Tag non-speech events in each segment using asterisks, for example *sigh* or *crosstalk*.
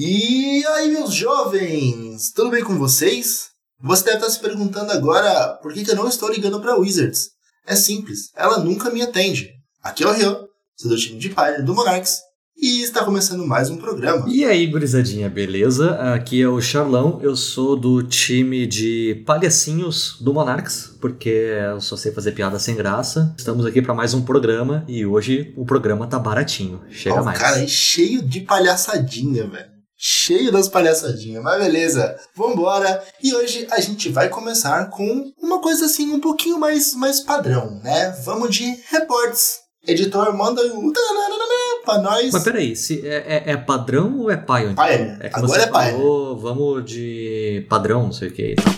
E aí, meus jovens, tudo bem com vocês? Você deve estar se perguntando agora por que, que eu não estou ligando para Wizards. É simples, ela nunca me atende. Aqui é o Rio, sou do time de Pioneer do Monarchs, e está começando mais um programa. E aí, gurizadinha, beleza? Aqui é o Charlão, eu sou do time de palhacinhos do Monarchs, porque eu só sei fazer piada sem graça. Estamos aqui para mais um programa e hoje o programa tá baratinho. Chega Ó, mais. Cara, é cheio de palhaçadinha, velho. Cheio das palhaçadinhas, mas beleza, vambora. E hoje a gente vai começar com uma coisa assim um pouquinho mais, mais padrão, né? Vamos de reportes. Editor, manda o pra nós. Mas peraí, se é, é- é padrão ou é Pioneer? Pioneer. É que Agora você é Pioneer. falou, vamos de padrão, não sei o que e tal.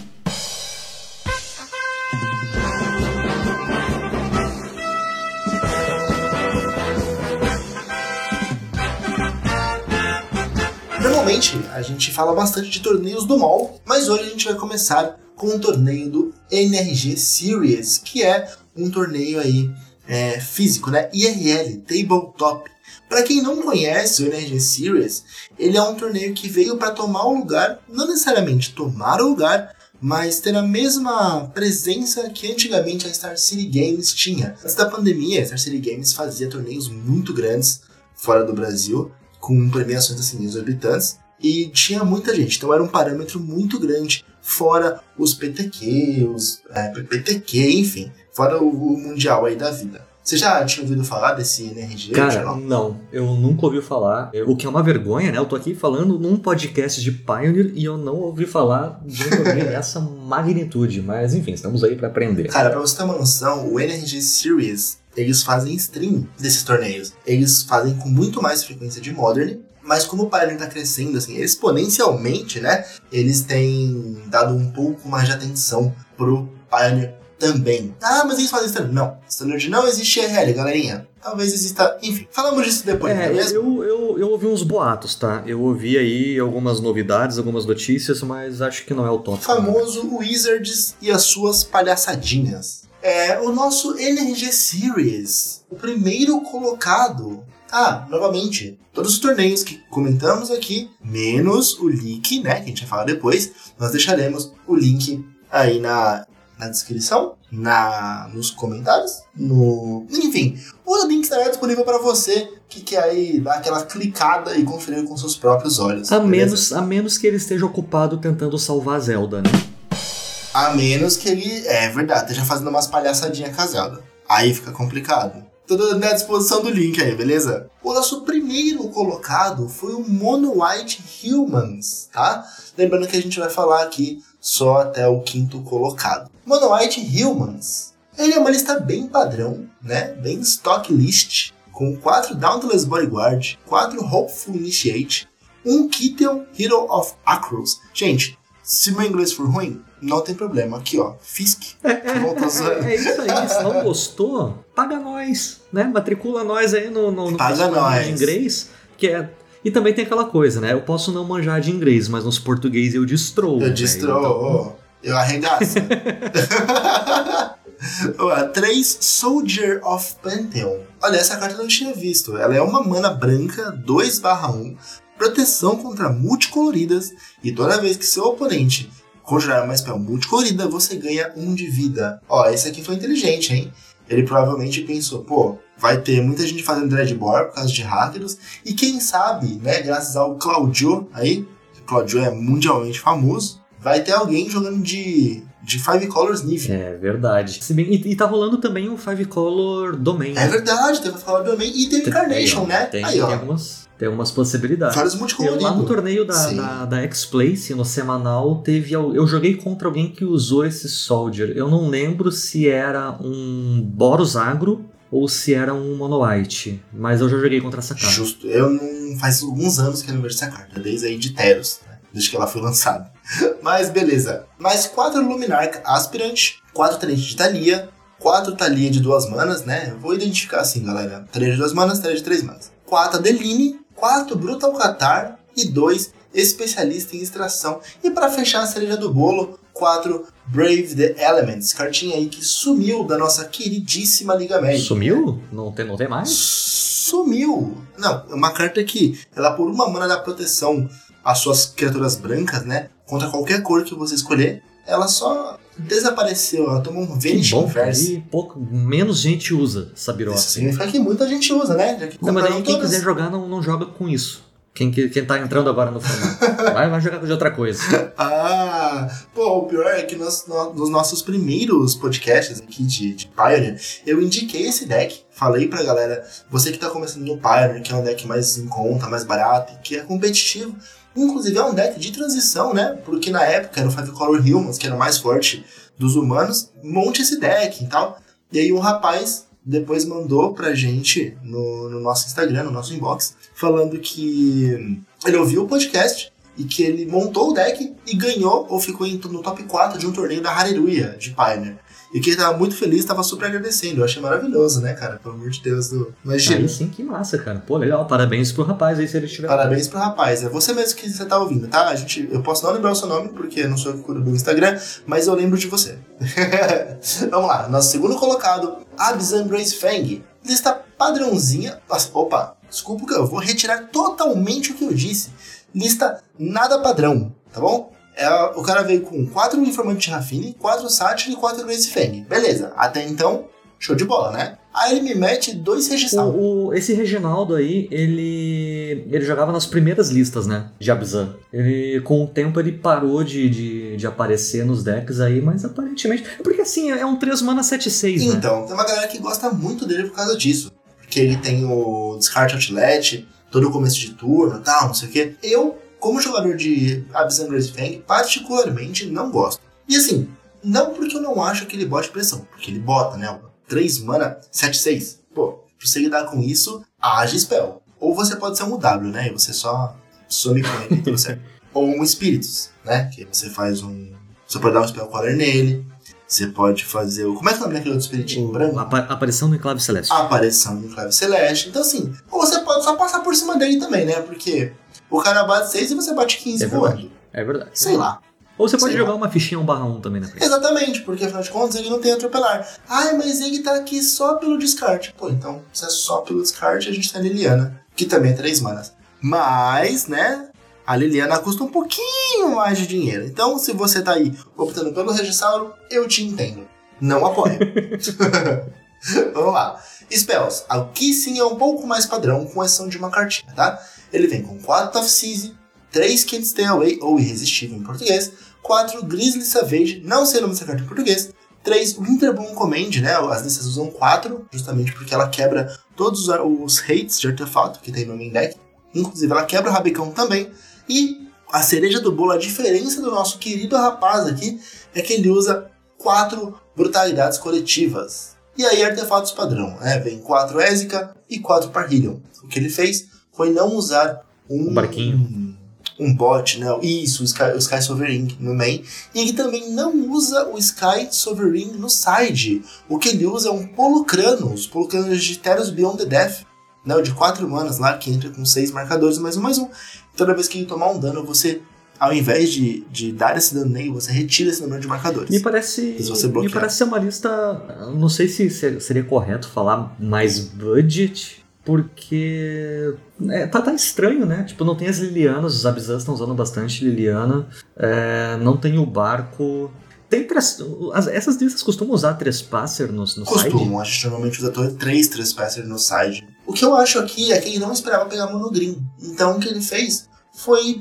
Gente fala bastante de torneios do MOL, mas hoje a gente vai começar com um torneio do NRG Series, que é um torneio aí é, físico, né? IRL, Tabletop. Para quem não conhece o NRG Series, ele é um torneio que veio para tomar o lugar, não necessariamente tomar o lugar, mas ter a mesma presença que antigamente a Star City Games tinha. Antes da pandemia, a Star City Games fazia torneios muito grandes fora do Brasil, com premiações assim exorbitantes, e tinha muita gente, então era um parâmetro muito grande, fora os PTQ, os é, PTQ, enfim, fora o, o Mundial aí da vida. Você já tinha ouvido falar desse NRG? Cara, Geraldo? não, eu nunca ouvi falar. O que é uma vergonha, né? Eu tô aqui falando num podcast de Pioneer e eu não ouvi falar de um torneio *laughs* dessa magnitude. Mas enfim, estamos aí pra aprender. Cara, pra você ter uma noção, o NRG Series, eles fazem stream desses torneios. Eles fazem com muito mais frequência de Modern, mas como o Pioneer tá crescendo, assim, exponencialmente, né? Eles têm dado um pouco mais de atenção pro Pioneer também. Ah, mas eles fazem standard. Não, standard não existe RL, galerinha. Talvez exista... Enfim, falamos disso depois, é É, eu, eu, eu ouvi uns boatos, tá? Eu ouvi aí algumas novidades, algumas notícias, mas acho que não é o tópico. famoso Wizards e as suas palhaçadinhas. É o nosso NRG Series, o primeiro colocado. Ah, novamente, todos os torneios que comentamos aqui, menos o link, né, que a gente vai falar depois, nós deixaremos o link aí na, na descrição, na nos comentários, no, enfim, o link estará disponível para você que quer aí dar aquela clicada e conferir com seus próprios olhos. A beleza? menos, a menos que ele esteja ocupado tentando salvar a Zelda, né? A menos que ele. É verdade, esteja fazendo umas palhaçadinhas casadas. Aí fica complicado. Tudo na disposição do link aí, beleza? O nosso primeiro colocado foi o Mono White Humans, tá? Lembrando que a gente vai falar aqui só até o quinto colocado. Mono White Humans. Ele é uma lista bem padrão, né? Bem stock list. Com 4 Dauntless Bodyguard, 4 Hopeful Initiate, 1 Kittel Hero of Acros. Gente, se meu inglês for ruim, não tem problema. Aqui, ó. Fisk. Zoando. É, *laughs* é isso aí, se não gostou, paga nós, né? Matricula nós aí no, no, no Paga nós. de inglês, que é... E também tem aquela coisa, né? Eu posso não manjar de inglês, mas nos português eu destroo. Eu né? destroo, Então, eu arregaço. *laughs* Ó, 3 Soldier of Pantheon. Olha, essa carta eu não tinha visto. Ela é uma mana branca 2/1, proteção contra multicoloridas, e toda vez que seu oponente conjurar uma spell multicolorida, você ganha 1 de vida. Ó, esse aqui foi inteligente, hein? Ele provavelmente pensou, pô, vai ter muita gente fazendo Dreadbore por causa de hackers, e quem sabe, né, graças ao Claudio aí, que o Claudio é mundialmente famoso, vai ter alguém jogando de, de Five Colors Neve. É verdade. Se bem, e, e tá rolando também o Five Color Domain. É verdade, teve falar também. E teve Carnation, Tem, ó, né? Tem, Aí, tem ó. algumas, tem algumas possibilidades. Vários Eu, multicoloridos. lá no torneio da, Sim. da, da X-Place, no semanal, teve. Eu joguei contra alguém que usou esse Soldier. Eu não lembro se era um Boros Agro ou se era um Mono White. Mas eu já joguei contra essa cara. Justo. Eu não. Faz alguns anos que eu não vejo essa carta, desde aí de Teros, né? desde que ela foi lançada. *laughs* Mas beleza. Mais 4 Luminarch Aspirant, 4 Tenente de Thalia, 4 Thalia de duas manas, né? Eu vou identificar assim, galera. 3 de duas manas, 3 de três manas. 4 Adeline, 4 Brutal Catar e 2 Especialista em Extração. E para fechar a cereja do bolo, 4 Brave the Elements, cartinha aí que sumiu da nossa queridíssima Liga Médica. Sumiu? Não tem, não tem mais? Sumiu! Não, é uma carta que ela por uma mana da proteção as suas criaturas brancas, né? Contra qualquer cor que você escolher, ela só desapareceu, ela tomou um Vanish bom, e pouco, menos gente usa essa biroca. Isso significa que muita gente usa, né? Já que Não, mas compraram aí quem todas. quiser jogar não, não joga com isso. Quem, que- quem tá entrando agora no formato. *laughs* vai, vai jogar de outra coisa. Ah, pô, o pior é que nos, no- nos nossos primeiros podcasts aqui de, de Pioneer, eu indiquei esse deck. Falei pra galera, você que tá começando no Pioneer, que é um deck mais em conta, mais barato, que é competitivo. Inclusive é um deck de transição, né? Porque na época era o Five Color Humans, que era o mais forte dos humanos. Monte esse deck e tal. E aí um rapaz depois mandou pra gente no, no nosso Instagram, no nosso inbox, falando que ele ouviu o podcast e que ele montou o deck e ganhou ou ficou no top 4 de um torneio da Hareruya de Pioneer. E que ele tava muito feliz, tava super agradecendo. Eu achei maravilhoso, né, cara? Pelo amor de Deus. Do... Imagina. Aí sim, que massa, cara. Pô, legal. Parabéns pro rapaz aí se ele estiver. Parabéns pro rapaz. É você mesmo que você tá ouvindo, tá? A gente, eu posso não lembrar o seu nome, porque eu não sou eu que cuido do Instagram, mas eu lembro de você. *laughs* Vamos lá. Nosso segundo colocado, Abzan Brace Fang. Lista padrãozinha. Nossa, opa, desculpa que eu vou retirar totalmente o que eu disse. Lista nada padrão, tá bom? É, o cara veio com 4 informantes de Rafine, 4 Sátiro e 4 Grace Fang. Beleza, até então, show de bola, né? Aí ele me mete dois registral. O, o- esse Reginaldo aí, ele ele jogava nas primeiras listas, né? De Abzan. Ele, com o tempo, ele parou de, de, de aparecer nos decks aí, mas aparentemente. Porque assim, é um 3 mana 7-6, né? Então, tem uma galera que gosta muito dele por causa disso. Porque ele tem o Descarte Outlet, todo o começo de turno e tal, não sei o quê. Eu, como jogador de Grace Fang, particularmente não gosto. E assim, não porque eu não acho que ele bote pressão, porque ele bota, né? 3 mana, 7-6. Pô, pra você lidar com isso, age spell. Ou você pode ser um W, né? E você só some com ele e tudo certo. *laughs* Ou um Espíritos, né? Que você faz um. Você pode dar um spell color nele. Você pode fazer o. Como é que é o nome daquele outro espiritinho O- branco? apa- aparição do Enclave Celeste. a aparição do Clave Celeste. Então, assim, ou você pode só passar por cima dele também, né? Porque o cara bate 6 e você bate 15 É voando. É verdade. Sei lá. Ou você pode Sei jogar uma fichinha 1 barra 1 também na frente. Exatamente, porque afinal de contas ele não tem atropelar. Ai, mas ele tá aqui só pelo descarte. Pô, então, se é só pelo descarte, a gente tem a Liliana, que também é 3 manas. Mas, né? A Liliana custa um pouquinho mais de dinheiro. Então, se você tá aí optando pelo Regisauro, eu te entendo. Não apoio. *laughs* Vamos lá. Spells. Aqui sim é um pouco mais padrão, com exceção de uma cartinha, tá? Ele vem com 4 Tough Seize, 3 Can't Stay Away, ou Irresistível em português, 4 Grizzly Savage, não sei o nome dessa carta em português, 3 Winterbloom Command, né? As listas usam 4, justamente porque ela quebra todos os, hates de artefato que tem no main deck. Inclusive, ela quebra o Rabicão também. E a cereja do bolo, a diferença do nosso querido rapaz aqui, é que ele usa 4 brutalidades coletivas. E aí, artefatos padrão, né? Vem 4 Ésica e 4 Parhelion. O que ele fez foi não usar um, Um barquinho. um bot, né? Isso, o Sky, o Sky Sovereign no main. E ele também não usa o Sky Sovereign no side. O que ele usa é um Polucranos, Polucranos de Teros Beyond the Death. Né, o de 4 manas lá, que entra com 6 marcadores, mais um, mais um. Toda vez que ele tomar um dano, você, ao invés de, de dar esse dano nele, você retira esse número de marcadores. Me parece. Me parece ser uma lista. Não sei se ser- seria correto falar mais budget, porque. É, tá, tá estranho, né? Tipo, não tem as Lilianas, os Abzans estão usando bastante Liliana. é, não tem o barco. Tem três, as- essas listas costumam usar Trespasser no, no side? Costumam, a gente normalmente usa 3 Trespasser no side. O que eu acho aqui é que ele não esperava pegar Monogreen. Então o que ele fez foi,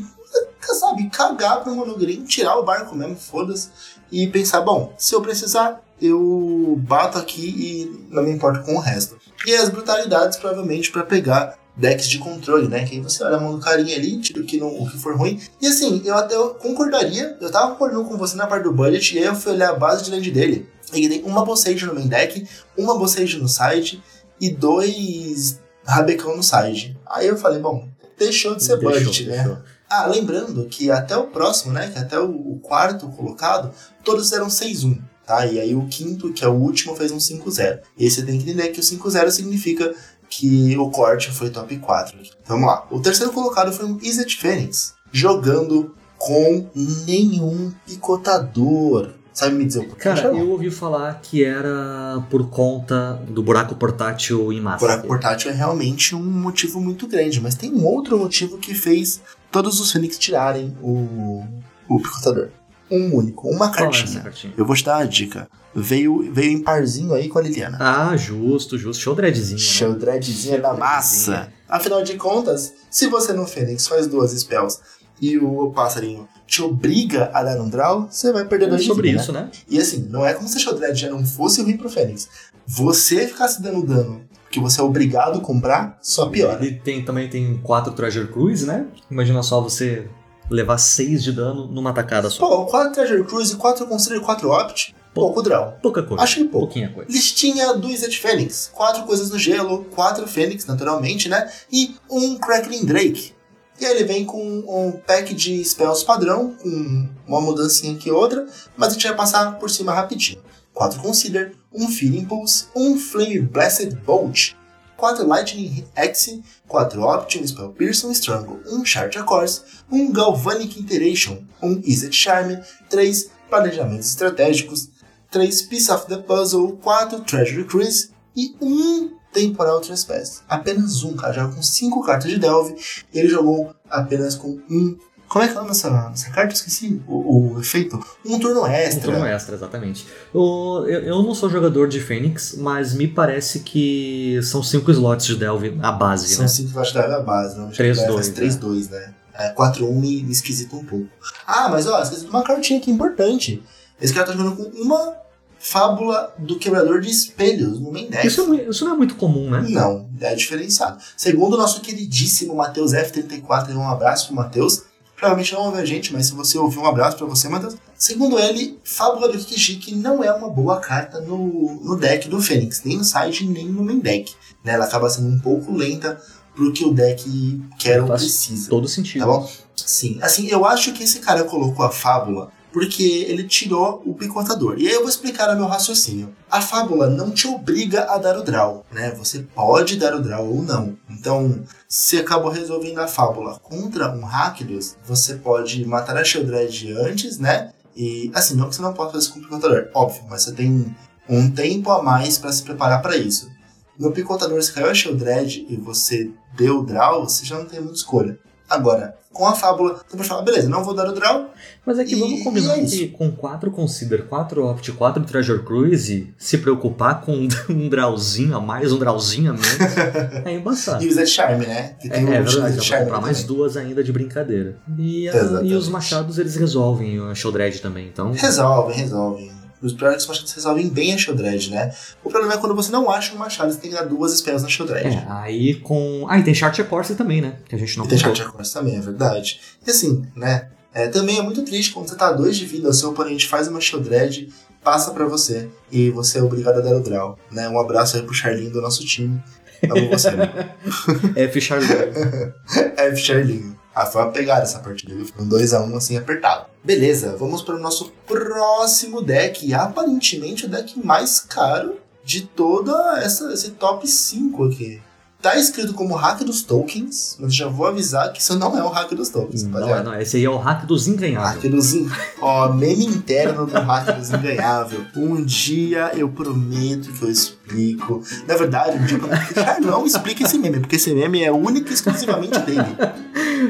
sabe, cagar pro Monogreen, tirar o barco mesmo, foda-se, e pensar, bom, se eu precisar, eu bato aqui e não me importo com o resto. E as brutalidades, provavelmente, pra pegar decks de controle, né? Que aí você olha a mão do carinha ali, tira o que, não, o que for ruim. E assim, eu até concordaria, eu tava concordando com você na parte do budget, e aí eu fui olhar a base de land dele. Ele tem uma Bossage no main deck, uma Bossage no side e dois Rabecão no side. Aí eu falei, bom, deixou de ser Deixou, budget, né? deixou. Ah, lembrando que até o próximo, né? Que até o, o quarto colocado, todos eram 6-1, tá? E aí o quinto, que é o último, fez um 5-0. E você tem que entender que o 5-0 significa que o corte foi top 4. Vamos lá. O terceiro colocado foi um Izzet Phoenix, jogando com nenhum picotador. Sabe me dizer o porquê? Cara, eu ouvi falar que era por conta do buraco portátil em massa. buraco portátil é realmente um motivo muito grande, mas tem um outro motivo que fez todos os Fênix tirarem o, o picotador. Um único, uma é cartinha. cartinha? Eu vou te dar uma dica. Veio, veio em parzinho aí com a Liliana. Ah, justo, justo. Show dreadzinho. Show né? dreadzinha da massa. Afinal de contas, se você no Fênix faz duas spells e o passarinho te obriga a dar um draw, você vai perder dois É de sobre vida, isso, né? né? E assim, não é como se Show Dread já não fosse ruim pro Fênix. Você ficasse dando dano que você é obrigado a comprar, só piora. Ele tem, também tem quatro Treasure Cruise, né? Imagina só você levar seis de dano numa tacada só. Pô, 4 Treasure Cruise, 4 Consider, 4 Opt, pouco draw. Pouca coisa. Acho que pouco. Pouquinha coisa. Listinha do Izzet Fênix. Quatro coisas no gelo, quatro Fênix, naturalmente, né? E um Crackling Drake. E aí ele vem com um pack de spells padrão, com uma mudancinha aqui e outra, mas a gente vai passar por cima rapidinho. Quatro Consider, um Feeling Pulse, um Flame Blessed Bolt, quatro Lightning Axe, quatro Opt, um Spell um Strangle, um Charge Course, um Galvanic Iteration, um Izzet Charm, três Planejamentos Estratégicos, 3 Piece of the Puzzle, 4 Treasury Cruise e 1 Temporal Trespass. Apenas um, cara. Joga com 5 cartas de Delve. Ele jogou apenas com um. Como é que é nessa, nessa carta? Esqueci o, o efeito. Um turno Um extra. turno extra, exatamente. O- eu, eu não sou jogador de Fênix, mas me parece que são cinco slots de Delve a base, São né? 5 que vai a base, não? 3-2, 3-2, né? É, 4-1 me, me esquisita um pouco. Ah, mas ó, esqueci de uma cartinha aqui importante. Esse cara tá jogando com uma fábula do quebrador de espelhos no main deck. Isso, é isso não é muito comum, né? Não, é diferenciado. Segundo o nosso queridíssimo Matheus F34, um abraço pro Matheus. Provavelmente não ouve a gente, mas se você ouvir, um abraço pra você, Matheus. Segundo ele, Fábula do Kikijiki não é uma boa carta no, no deck do Fênix, nem no side, nem no main deck. Né? Ela acaba sendo um pouco lenta pro que o deck quer ou precisa. Todo sentido. Tá bom? Sim. Assim, eu acho que esse cara colocou a fábula porque ele tirou o picotador. E aí eu vou explicar o meu raciocínio. A fábula não te obriga a dar o draw, né? Você pode dar o draw ou não. Então, se acabou resolvendo a fábula contra um Rakdos, você pode matar a Sheldred antes, né? E, assim, não que você não possa fazer isso com o picotador, óbvio, mas você tem um tempo a mais para se preparar para isso. No picotador, se caiu a Sheldred e você deu o draw, você já não tem muita escolha. Agora, com a fábula, você pode falar, beleza, não vou dar o draw. Mas é que E- vamos combinar é isso. que com 4 Consider, 4 Opt, 4 Treasure Cruise, se preocupar com *laughs* um drawzinho a mais, um drawzinho a menos, *laughs* é embaçado. E o Zed Charm, né? Que É, tem é o verdade, Zed dá pra comprar mais duas ainda de brincadeira. E, a- Exatamente. e os machados eles resolvem a Sheldred também, então. Resolvem, resolvem. Os piores machados resolvem bem a Sheldred, né? O problema é quando você não acha um machado, você tem que dar duas spells na Sheldred. É, aí com. Ah, e tem Chart Course também, né? Que a gente não E tem. Charger Course também, é verdade. E assim, né? É, também é muito triste quando você tá a dois de vida, o seu oponente faz uma Sheldred, passa pra você e você é obrigado a dar o draw. Né? Um abraço aí pro Charlinho do nosso time. Amo você, amigo. *laughs* F Char *laughs* F Charlinho. Ah, foi uma pegada essa partida, viu? Foi um 2x1 assim apertado. Beleza, vamos para o nosso próximo deck. Aparentemente o deck mais caro de toda essa, esse top 5 aqui. Tá escrito como hack dos tokens, mas já vou avisar que isso não é o hack dos tokens, Não, é, rapaziada. não, esse aí é o hack dos. Hack dos in... Ó, meme interno do hack dos inganhável. Um dia eu prometo que eu explico. Na verdade, um dia eu prometo que ah, não explica esse meme, porque esse meme é único e exclusivamente dele.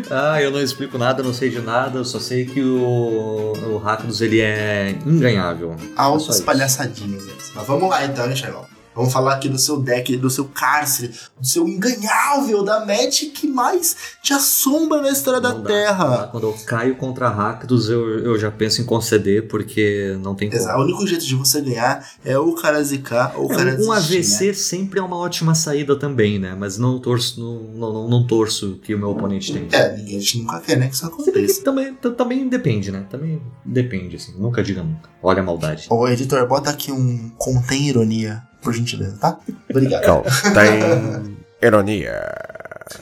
Ah, eu não explico nada, não sei de nada, eu só sei que o, o Rakdos ele é inganhável. É só altas isso. palhaçadinhas. Mas vamos lá então, hein, Sherlock? Vamos falar aqui do seu deck, do seu cárcere, do seu inganhável, da match que mais te assombra na história da Não dá, Terra. Quando eu caio contra Rakdos, eu, eu já penso em conceder, porque não tem como. Exato. O único jeito de você ganhar é ou o cara zicar ou o cara um AVC né? sempre é uma ótima saída também, né? Mas não torço, não, não, não torço que o meu oponente tenha. É, ninguém a gente nunca quer, né, que isso aconteça. também, também depende, né? Também depende, assim. Nunca diga nunca. Olha a maldade. Ô, editor, bota aqui um contém ironia, por gentileza, tá? Obrigado. Contém ironia.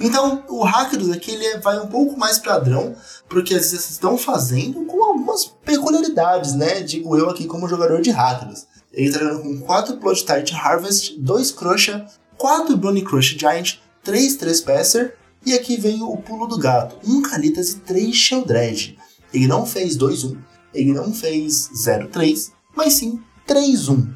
Então, o Hackers aqui ele vai um pouco mais padrão pro que às vezes vocês estão fazendo com algumas peculiaridades, né? Digo eu aqui como jogador de Hackers. Ele tá jogando com 4 Blood Tide Harvest, 2 Crusher, 4 Brony Crush Giant, 3 Trespasser e aqui vem o pulo do gato, 1 Calitas e 3 Sheldred. Ele não fez 2-1, ele não fez 0-3, mas sim 3-1.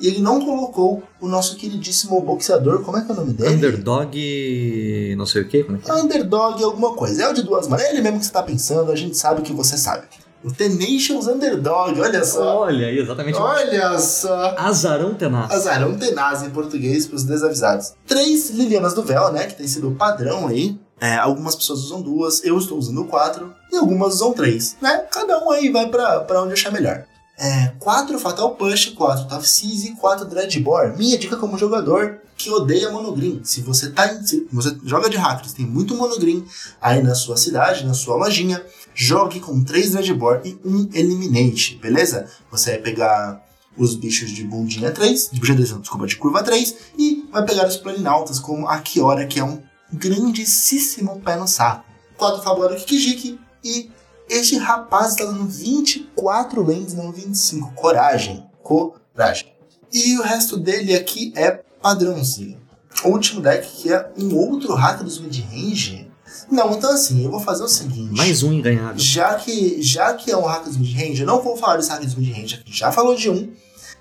E ele não colocou o nosso queridíssimo boxeador, como é que é o nome dele? Underdog. não sei o que, como é que é? Underdog alguma coisa. É o de duas mãos. É ele mesmo que você tá pensando, a gente sabe que você sabe. O Tenacious Underdog, olha só. Olha aí, exatamente. Olha só. Azarão tenaz. Azarão tenaz em português para os desavisados. Três Lilianas do Véu, né? Que tem sido o padrão aí. É, algumas pessoas usam duas, eu estou usando quatro, e algumas usam três, né? Cada um aí vai para onde achar melhor. É, 4 Fatal Push, 4 Tough Seize e 4 Dreadbore. Minha dica como jogador que odeia monogreen. Se você tá em, se você joga de hackers, tem muito monogreen aí na sua cidade, na sua lojinha, jogue com 3 Dreadbore e 1 Eliminate, beleza? Você vai pegar os bichos de bundinha 3, de bundinha 3, desculpa, de curva 3, e vai pegar os planinautas como a Kiora, que é um grandíssimo pé no saco. 4 Fabulado Kikijiki e este rapaz está dando 24 lentes, não 25. Coragem. Coragem. E o resto dele aqui é padrãozinho. O último deck que é um outro hacker dos mid-range. Não, então assim, eu vou fazer o seguinte. Mais um enganhado. Já que, já que é um hacker dos mid-range, eu não vou falar desse hacker dos mid-range aqui. Já falou de um.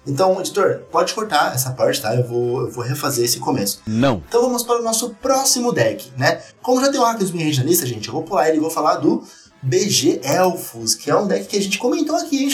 Então, editor, pode cortar essa parte, tá? Eu vou, eu vou refazer esse começo. Não. Então vamos para o nosso próximo deck, né? Como já tem um hacker dos mid-range na lista, gente, eu vou pular ele e vou falar do BG Elfos, que é um deck que a gente comentou aqui, hein,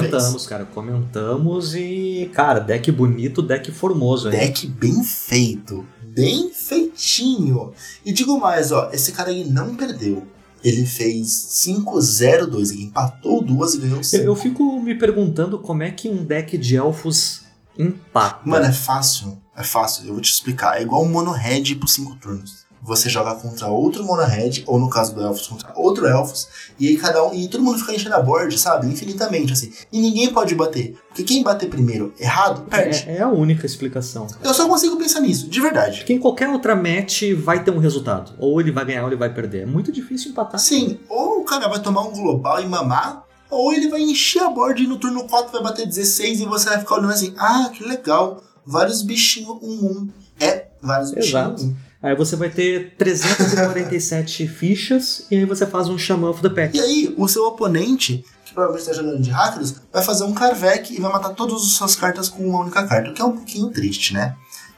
vez. Comentamos, cara, comentamos e, cara, deck bonito, deck formoso, hein? Deck bem feito, bem feitinho. E digo mais, ó, esse cara aí não perdeu. Ele fez 5-0-2, ele empatou duas e ganhou 5. Eu, eu fico me perguntando como é que um deck de elfos empata. Mano, é fácil, é fácil, eu vou te explicar. É igual um mono red por 5 turnos você joga contra outro Mono Red, ou no caso do Elfos, contra outro Elfos, e aí cada um. E todo mundo fica enchendo a board, sabe? Infinitamente, assim. E ninguém pode bater. Porque quem bater primeiro errado, perde. É, é a única explicação. cara. Eu só consigo pensar nisso, de verdade. Porque em qualquer outra match vai ter um resultado. Ou ele vai ganhar ou ele vai perder. É muito difícil empatar. Sim, ou o cara vai tomar um global e mamar, ou ele vai encher a board e no turno 4 vai bater 16 e você vai ficar olhando assim, ah, que legal, vários bichinhos 1-1. É, vários bichinhos Exato. Aí você vai ter 347 fichas e aí você faz um Shaman of the Pack. E aí, o seu oponente, que provavelmente está jogando de Rakdos, vai fazer um Carvec e vai matar todas as suas cartas com uma única carta, o que é um pouquinho triste, né?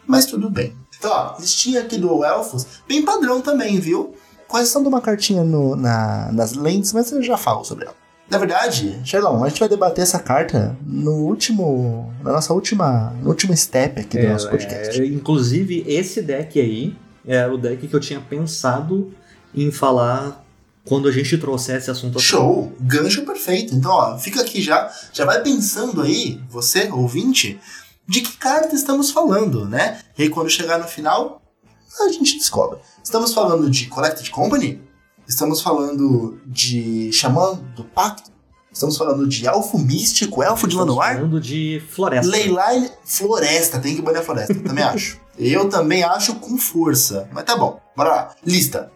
Mas tudo bem. Então, ó, listinha aqui do Elfos, bem padrão também, viu? Com exceção de uma cartinha no- na- nas lentes, mas eu já falo sobre ela. Na verdade, Sherlon, a gente vai debater essa carta no último. na nossa última. no último step aqui do nosso podcast. É, inclusive, esse deck aí é o deck que eu tinha pensado em falar quando a gente trouxesse esse assunto. Show! Gancho perfeito. Então, ó, fica aqui já. Já vai pensando aí, você, ouvinte, de que carta estamos falando, né? E aí, quando chegar no final, a gente descobre. Estamos falando de Collected Company? Estamos falando de Xamã do Pacto? Estamos falando de Elfo Místico, Elfo de Estamos Lanoir? falando de floresta. Leyline Floresta, tem que banir a floresta, também *laughs* acho. Eu também acho com força. Mas tá bom, bora lá. Lista.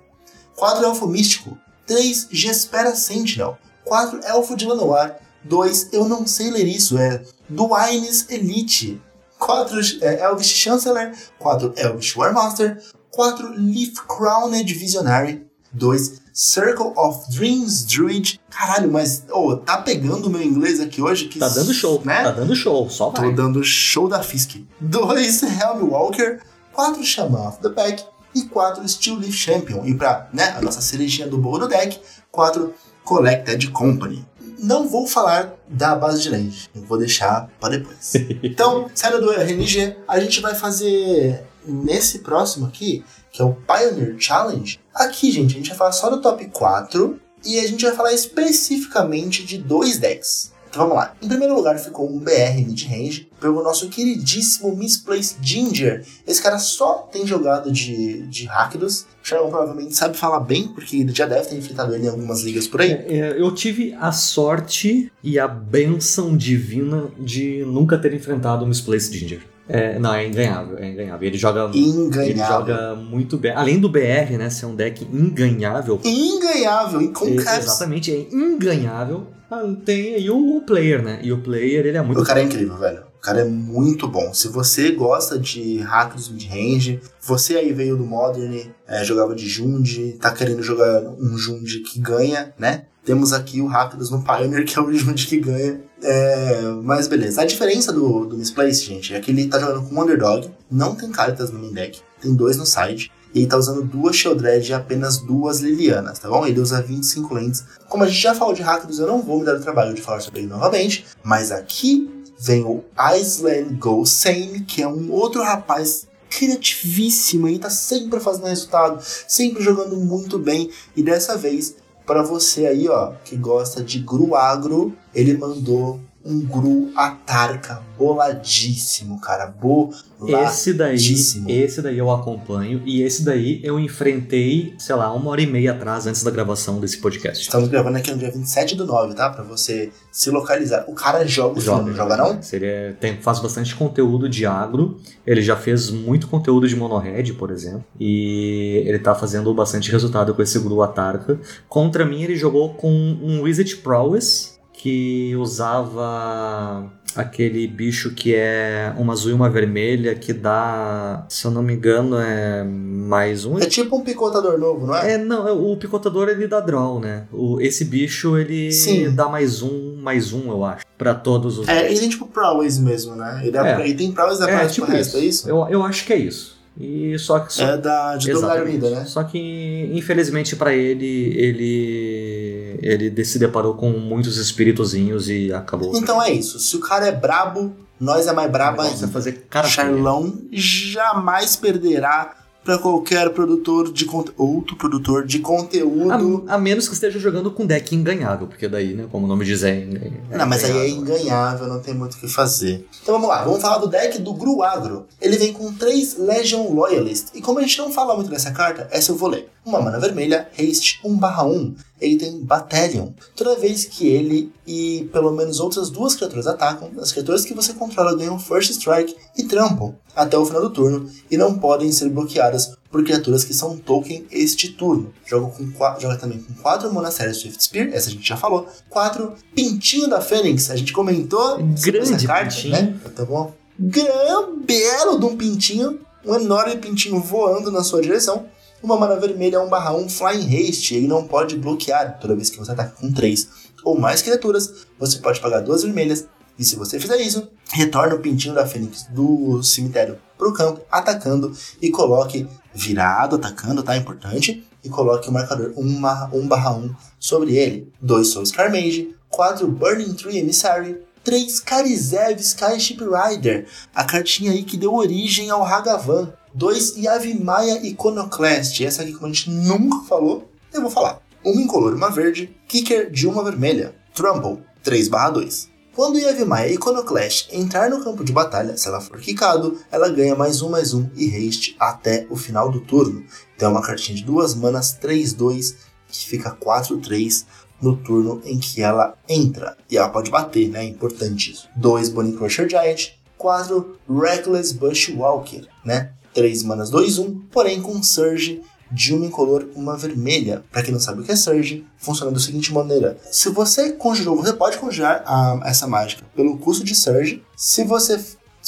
4 Elfo Místico. 3 Gespera Sentinel. 4 Elfo de Lanoir. 2 Eu não sei ler isso, é Duaines Elite. 4 é, Elvish Chancellor. 4 Elvish Warmaster. 4 Leaf Crowned Visionary. 2 Circle of Dreams Druid. Caralho, mas oh, tá pegando o meu inglês aqui hoje? Que, Tá dando show, né? Tá dando show, só Tô vai. dando show da Fisk. 2 Helm Walker, 4 Shaman of the Pack e 4 Steel Leaf Champion. E pra né, a nossa cerejinha do bolo do deck, 4 Collected Company. Não vou falar da base de land, eu vou deixar pra depois. *laughs* então, saindo do RNG, a gente vai fazer nesse próximo aqui, que é o Pioneer Challenge. Aqui, gente, a gente vai falar só do top 4 e a gente vai falar especificamente de dois decks. Então vamos lá. Em primeiro lugar ficou um BR mid-range pelo nosso queridíssimo Misplaced Ginger. Esse cara só tem jogado de, de Rakdos. Sharon provavelmente sabe falar bem, porque já deve ter enfrentado ele em algumas ligas por aí. É, é, eu tive a sorte e a benção divina de nunca ter enfrentado o Misplaced Ginger. É, não, é inganhável, é inganhável. Ele joga, ele joga muito bem. Além do BR, né, ser um deck inganhável. Inganhável, e com é, caps. exatamente, é inganhável. Ah, Tem aí o, player, né? E o player, ele é muito O cara é incrível, velho. O cara é muito bom. Se você gosta de hackers mid-range, você aí veio do Modern, é, jogava de Jund, tá querendo jogar um Jund que ganha, né? Temos aqui o Hackers no Pioneer, que é o Jund que ganha. É, mas beleza. A diferença do, do Misplace, gente, é que ele tá jogando com um Underdog, não tem Caritas no main deck, tem dois no side, e ele tá usando duas Shieldred e apenas duas Lilianas, tá bom? Ele usa 25 lentes. Como a gente já falou de Rakdos, eu não vou me dar o trabalho de falar sobre ele novamente, mas aqui vem o Iceland Go Same, que é um outro rapaz criativíssimo e tá sempre fazendo resultado, sempre jogando muito bem, e dessa vez para você aí, ó, que gosta de Gruagro, ele mandou um Gru Atarca boladíssimo, cara. Boladíssimo. Esse daí, esse daí eu acompanho e esse daí eu enfrentei, sei lá, uma hora e meia atrás antes da gravação desse podcast. Estamos gravando aqui no dia 27 do 9, tá? Pra você se localizar. O cara joga o Joga. filme, joga não? Ele tem, faz bastante conteúdo de agro. Ele já fez muito conteúdo de monohead, por exemplo. E ele tá fazendo bastante resultado com esse Gru Atarca. Contra mim, ele jogou com um Wizard Prowess que usava aquele bicho que é uma azul e uma vermelha que dá, se eu não me engano, é mais um. É tipo um picotador novo, não é? É, não, o picotador ele dá draw, né? O, esse bicho ele Sim. dá mais um, mais um, eu acho, Pra todos os. É, ele tem tipo Prowess mesmo, né? Ele, é. É. ele tem Prowess da É, Prowess tipo pro resto, isso. é isso? Eu, eu acho que é isso. E só que só, É da, de dobrar vida, né? Só que, infelizmente, pra ele, ele ele se deparou com muitos espíritozinhos e acabou. Então é isso. Se o cara é brabo, nós é mais brabo Você ainda. fazer cara. Charlão jamais perderá pra qualquer produtor de outro produtor de conteúdo. A, a menos que esteja jogando com deck enganhável, porque daí, né, como o nome diz, é, é não, mas aí é enganhável. enganhável, não tem muito o que fazer. Então vamos lá, vamos falar do deck do Gruagro. Ele vem com três Legion Loyalist. E como a gente não fala muito dessa carta, essa eu vou ler. Uma mana vermelha, haste 1/1. Ele tem Battalion. Toda vez que ele e pelo menos outras duas criaturas atacam, as criaturas que você controla ganham First Strike e trampam até o final do turno e não podem ser bloqueadas por criaturas que são token este turno. Joga, com joga também com 4 Monasterios Swift Spear, essa a gente já falou. 4 Pintinho da Fênix, a gente comentou Grande carta, pintinho. né? Tá bom? Gran belo de um pintinho, um enorme pintinho voando na sua direção. Uma mana vermelha 1/1 Flying Haste, ele não pode bloquear toda vez que você ataca com 3 ou mais criaturas, você pode pagar duas vermelhas. E se você fizer isso, retorna o pintinho da Fênix do cemitério pro campo, atacando e coloque virado, atacando, tá? Importante. E coloque o marcador 1/1 sobre ele. 2 Soul Scarmage, 4 Burning Tree Emissary, 3 Karizev Skyship Rider, a cartinha aí que deu origem ao Hagavan. 2 Yavimaya Iconoclast, essa aqui como a gente nunca falou, eu vou falar. Uma incolor, uma verde, Kicker de uma vermelha, Trumble 3/2. Quando Yavimaya Iconoclast entrar no campo de batalha, se ela for quicado, ela ganha mais um, mais um e haste até o final do turno. Então é uma cartinha de duas manas 3-2 que fica 4-3 no turno em que ela entra. E ela pode bater, né? É importante isso. 2 Bonnie Crusher Giant, 4 Reckless Bushwalker, né? 3 manas 2-1, porém com Surge de uma incolor, uma vermelha. Pra quem não sabe o que é Surge, funciona da seguinte maneira: se você conjurou, você pode conjurar a- essa mágica pelo custo de Surge. Se você.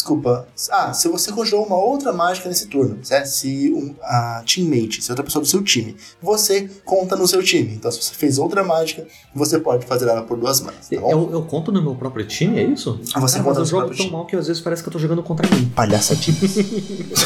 Desculpa. Ah, se você conjurou uma outra mágica nesse turno, certo? Se um, a teammate, se outra pessoa do seu time, você conta no seu time. Então, se você fez outra mágica, você pode fazer ela por duas manas, tá? Eu, eu conto no meu próprio time, é isso? Você mas conta eu no seu jogo próprio tão time. mal que às vezes parece que eu tô jogando contra mim. Palhaçadinhos. *laughs*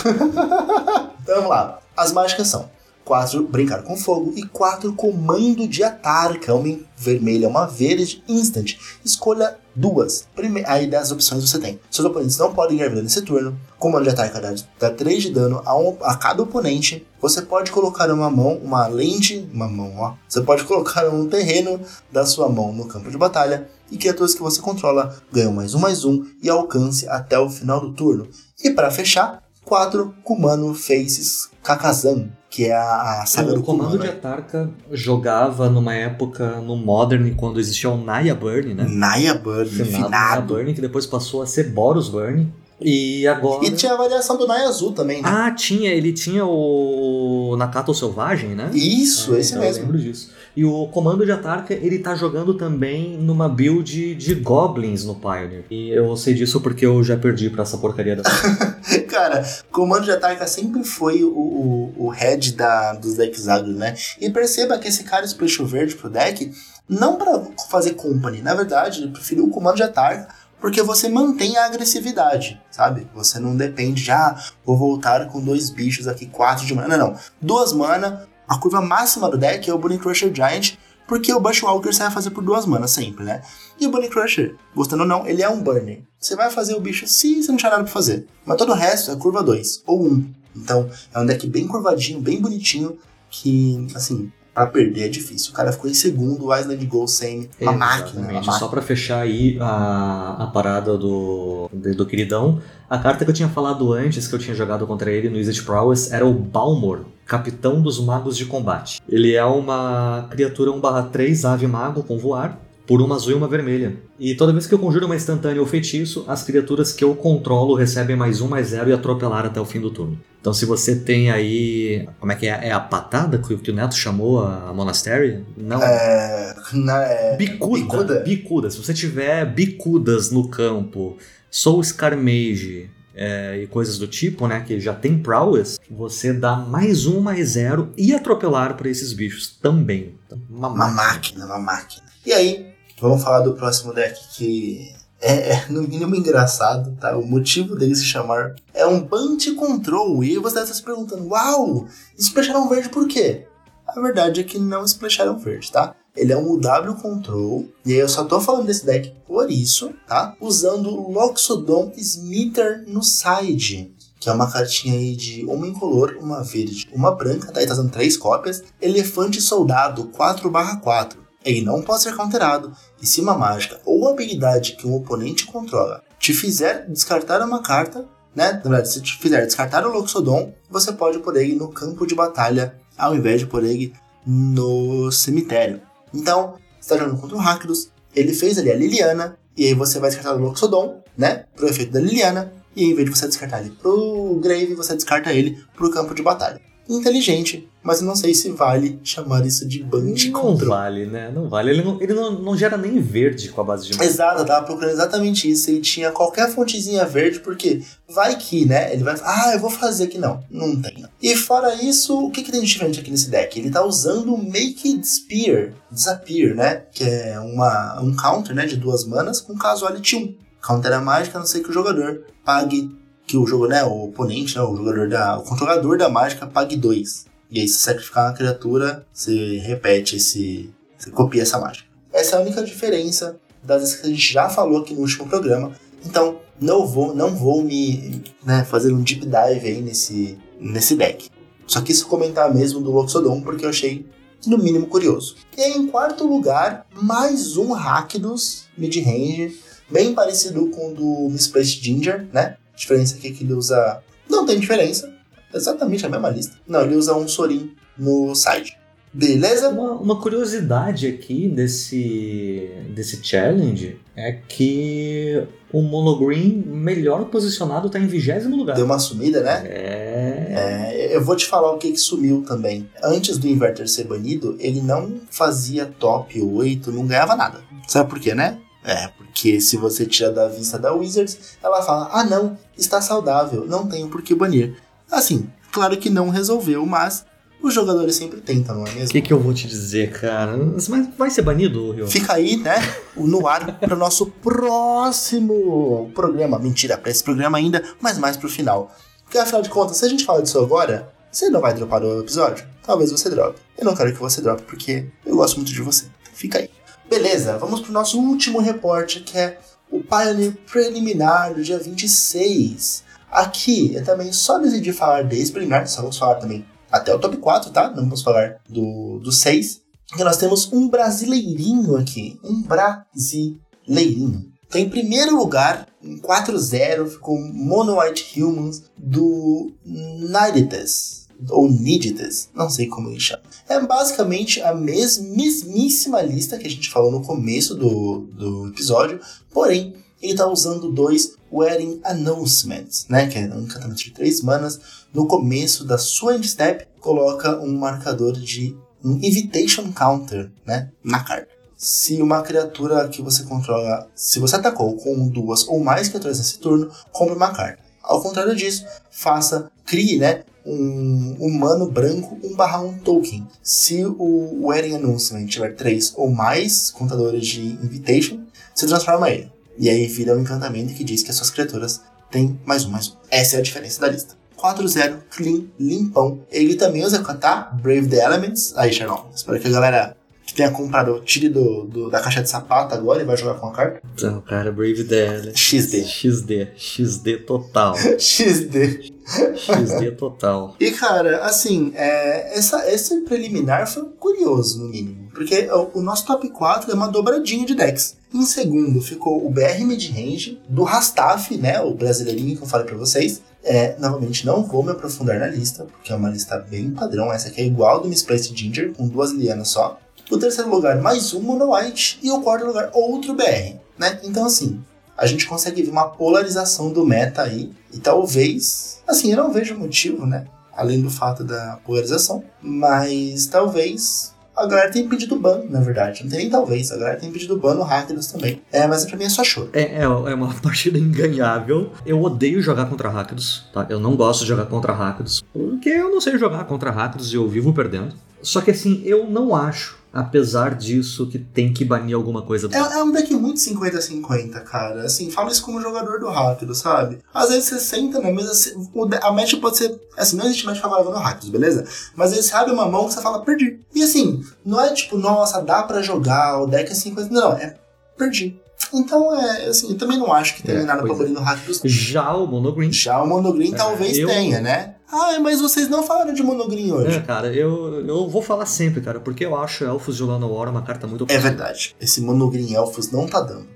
então vamos lá. As mágicas são 4 Brincar com Fogo e 4 Comando de Atarca. Uma vermelha, uma verde, instant. Escolha duas. Prime Aí das opções você tem. Seus oponentes não podem vida nesse turno. Comando de Atarca dá, dá 3 de dano a, um- a cada oponente. Você pode colocar uma mão, uma lente, uma mão, ó. Você pode colocar um terreno da sua mão no campo de batalha. E criaturas que você controla ganham mais um, mais um e alcance até o final do turno. E para fechar, 4 Kumano Faces Kakazan, que é a, a saga o do comando Kumano. de né? Atarca jogava numa época no Modern, quando existia o Naya Burn, né? Naya Burn, Finado Naya. Burn, que depois passou a ser Boros Burn. E agora. E tinha a variação do Naya Azul também, né? Ah, tinha, ele tinha o Nakato Selvagem, né? Isso, É, esse eu mesmo. lembro disso. E o comando de Atarca, ele tá jogando também numa build de Goblins no Pioneer. E eu sei disso porque eu já perdi pra essa porcaria da. *laughs* Cara, Comando de Atarca sempre foi o, o, o head da, dos decks agro, né? E perceba que esse cara splashou verde pro deck Não para fazer company, na verdade, ele preferiu o comando de ataque porque você mantém a agressividade, sabe? Você não depende de, ah, vou voltar com dois bichos aqui, quatro de mana. Não, não. Duas mana, a curva máxima do deck é o Bunny Crusher Giant, porque o Bushwalker você vai fazer por duas manas sempre, né? E o Bunny Crusher, gostando ou não, ele é um burner. Você vai fazer o bicho se você não tiver nada pra fazer. Mas todo o resto é curva 2 ou 1. Um. Então é um deck bem curvadinho, bem bonitinho, que, assim, para perder é difícil. O cara ficou em segundo, o Island Gold sem uma máquina, uma máquina. Só para fechar aí a, a parada do, do queridão, a carta que eu tinha falado antes, que eu tinha jogado contra ele no Wizard Prowess, era o Balmor, Capitão dos Magos de Combate. Ele é uma criatura 1/3 ave mago com voar, por uma azul e uma vermelha. E toda vez que eu conjuro uma instantânea ou feitiço, as criaturas que eu controlo recebem mais um, mais zero e atropelar até o fim do turno. Então se você tem aí. Como é que é? É a patada que, o Neto chamou a Monastery? Não. É. Não, é... Bicuda, bicuda. Bicuda. Se você tiver bicudas no campo, Soul Scarmage, é, e coisas do tipo, né, que já tem prowess, você dá mais um, mais zero e atropelar para esses bichos também. Uma, uma máquina. máquina, uma máquina. E aí, Vamos falar do próximo deck que é, é, no mínimo engraçado, tá? O motivo dele se chamar é um Bunch Control. E você deve estar se perguntando: Uau, splasharam verde por quê? A verdade é que não splasharam verde, tá? Ele é um W Control, e aí eu só tô falando desse deck por isso, tá? Usando Loxodon Smiter no side, que é uma cartinha aí de uma incolor, uma verde, uma branca, tá? Ele tá usando três cópias. Elefante Soldado 4/4. Ele não pode ser counterado, e se uma mágica ou habilidade que um oponente controla te fizer descartar uma carta, né? Na verdade, se te fizer descartar o Loxodon, você pode pôr ele no campo de batalha, ao invés de pôr ele no cemitério. Então, você está jogando contra o Rakdos, ele fez ali a Liliana, e aí você vai descartar o Loxodon, né? Pro efeito da Liliana, e em vez de você descartar ele pro Grave, você descarta ele pro campo de batalha inteligente, mas eu não sei se vale chamar isso de Bunch Não control. vale, né? Não vale. Ele, não, ele não, não gera nem verde com a base de Exato, eu tava procurando exatamente isso. Ele tinha qualquer fontezinha verde, porque vai que, né? Ele vai ah, eu vou fazer aqui. Não, não tem. E fora isso, o que, que tem de diferente aqui nesse deck? Ele tá usando o Make It Spear, Disappear, né? Que é uma, um counter, né? De duas manas com casuality 1. Counter a mágica, a não ser que o jogador pague que o jogo, né, o oponente, né, o jogador da, o controlador da mágica pague 2. E aí se sacrificar uma criatura, você repete esse, você copia essa mágica. Essa é a única diferença das que a gente já falou aqui no último programa. Então, não vou, não vou me né, fazer um deep dive aí nesse, nesse deck. Só quis comentar mesmo do Loxodon porque eu achei no mínimo curioso. E aí, em quarto lugar, mais um Rakdos mid-range, bem parecido com o do Misplaced Ginger, né? A diferença aqui é que ele usa. Não tem diferença. Exatamente a mesma lista. Não, ele usa um Sorin no side. Beleza? Uma, uma, curiosidade aqui desse, desse challenge é que o Monogreen melhor posicionado está em vigésimo lugar. Deu uma sumida, né? É... é. Eu vou te falar o que, que sumiu também. Antes do Inverter ser banido, ele não fazia top 8, não ganhava nada. Sabe por quê, né? É, porque se você tira da vista da Wizards, ela fala: ah, não, está saudável, não tenho por que banir. Assim, claro que não resolveu, mas os jogadores sempre tentam, não é mesmo? O que, que eu vou te dizer, cara? Mas vai ser banido, Rio? Fica aí, né? No ar *laughs* para o nosso próximo programa. Mentira, para esse programa ainda, mas mais pro final. Porque afinal de contas, se a gente fala disso agora, você não vai dropar o episódio? Talvez você drope. Eu não quero que você drope, porque eu gosto muito de você. Fica aí. Beleza, vamos pro nosso último reporte, que é o Pioneer Preliminar do dia 26. Aqui eu também só decidi falar desse preliminar, só vamos falar também até o top 4, tá? Não vamos falar do, do 6. Porque nós temos um brasileirinho aqui. Um brasileirinho. Então, em primeiro lugar, em 4-0, ficou Mono White Humans do Niditas ou Niditas, não sei como ele chama. É basicamente a mesmíssima lista que a gente falou no começo do, do episódio, porém ele está usando dois Wedding Announcements, né, que é um encantamento de três manas. No começo da sua step, coloca um marcador de um Invitation Counter, né, na carta. Se uma criatura que você controla, se você atacou com duas ou mais criaturas nesse turno, compre uma carta. Ao contrário disso, faça, crie, né, um humano branco 1/1 token. Se o Wedding Announcement tiver três ou mais contadores de Invitation, você transforma ele. E aí vira um encantamento que diz que as suas criaturas têm mais um, mais um. Essa é a diferença da lista. 4-0, clean, limpão. Ele também usa, tá? Brave the Elements. Aí, Sharon, espero que a galera que tenha comprado tire do, do, da caixa de sapato agora e vai jogar com a carta. Então, cara, Brave Dead. XD. XD. XD total. *laughs* XD. XD total. E, cara, assim, é, essa, esse preliminar foi curioso, no mínimo. Porque o, o nosso top 4 é uma dobradinha de decks. Em segundo ficou o BR Midrange, do Rastaf, né? O brasileirinho que eu falei pra vocês. É, novamente, não vou me aprofundar na lista, porque é uma lista bem padrão. Essa aqui é igual do Misplaced Ginger, com duas lianas só. O terceiro lugar, mais um Mono White. E o quarto lugar, outro BR, né? Então, assim, a gente consegue ver uma polarização do meta aí. E talvez, assim, eu não vejo motivo, né? Além do fato da polarização. Mas talvez a galera tem pedido ban, na verdade. Não tem nem talvez, a galera tem pedido ban no Hackers também. É, mas pra mim é só show. É, é, é uma *laughs* partida inganhável. Eu odeio jogar contra Hackers, tá? Eu não gosto de jogar contra Hackers, porque eu não sei jogar contra Hackers e eu vivo perdendo. Só que assim, eu não acho apesar disso, que tem que banir alguma coisa do É, é um deck muito 50-50, cara. Assim, fala isso como jogador do rápido, sabe? Às vezes você senta na mesa, você- o de- a match pode ser. Assim, não existe match favorável no rápido, beleza? Mas às vezes você abre uma mão que você fala, perdi. E assim, não é tipo, nossa, dá pra jogar, o deck é 50. Não, é perdi. Então, é assim, eu também não acho que tenha É, nada pra é. banir no rápido. Já o Monogreen. Já o Monogreen É, talvez eu- tenha, né? Ah, mas vocês não falaram de Monogreen É, hoje. cara, eu, eu vou falar sempre, cara, porque eu acho Elfos jogando War uma carta muito É verdade. Esse Monogreen Elfos não tá dando.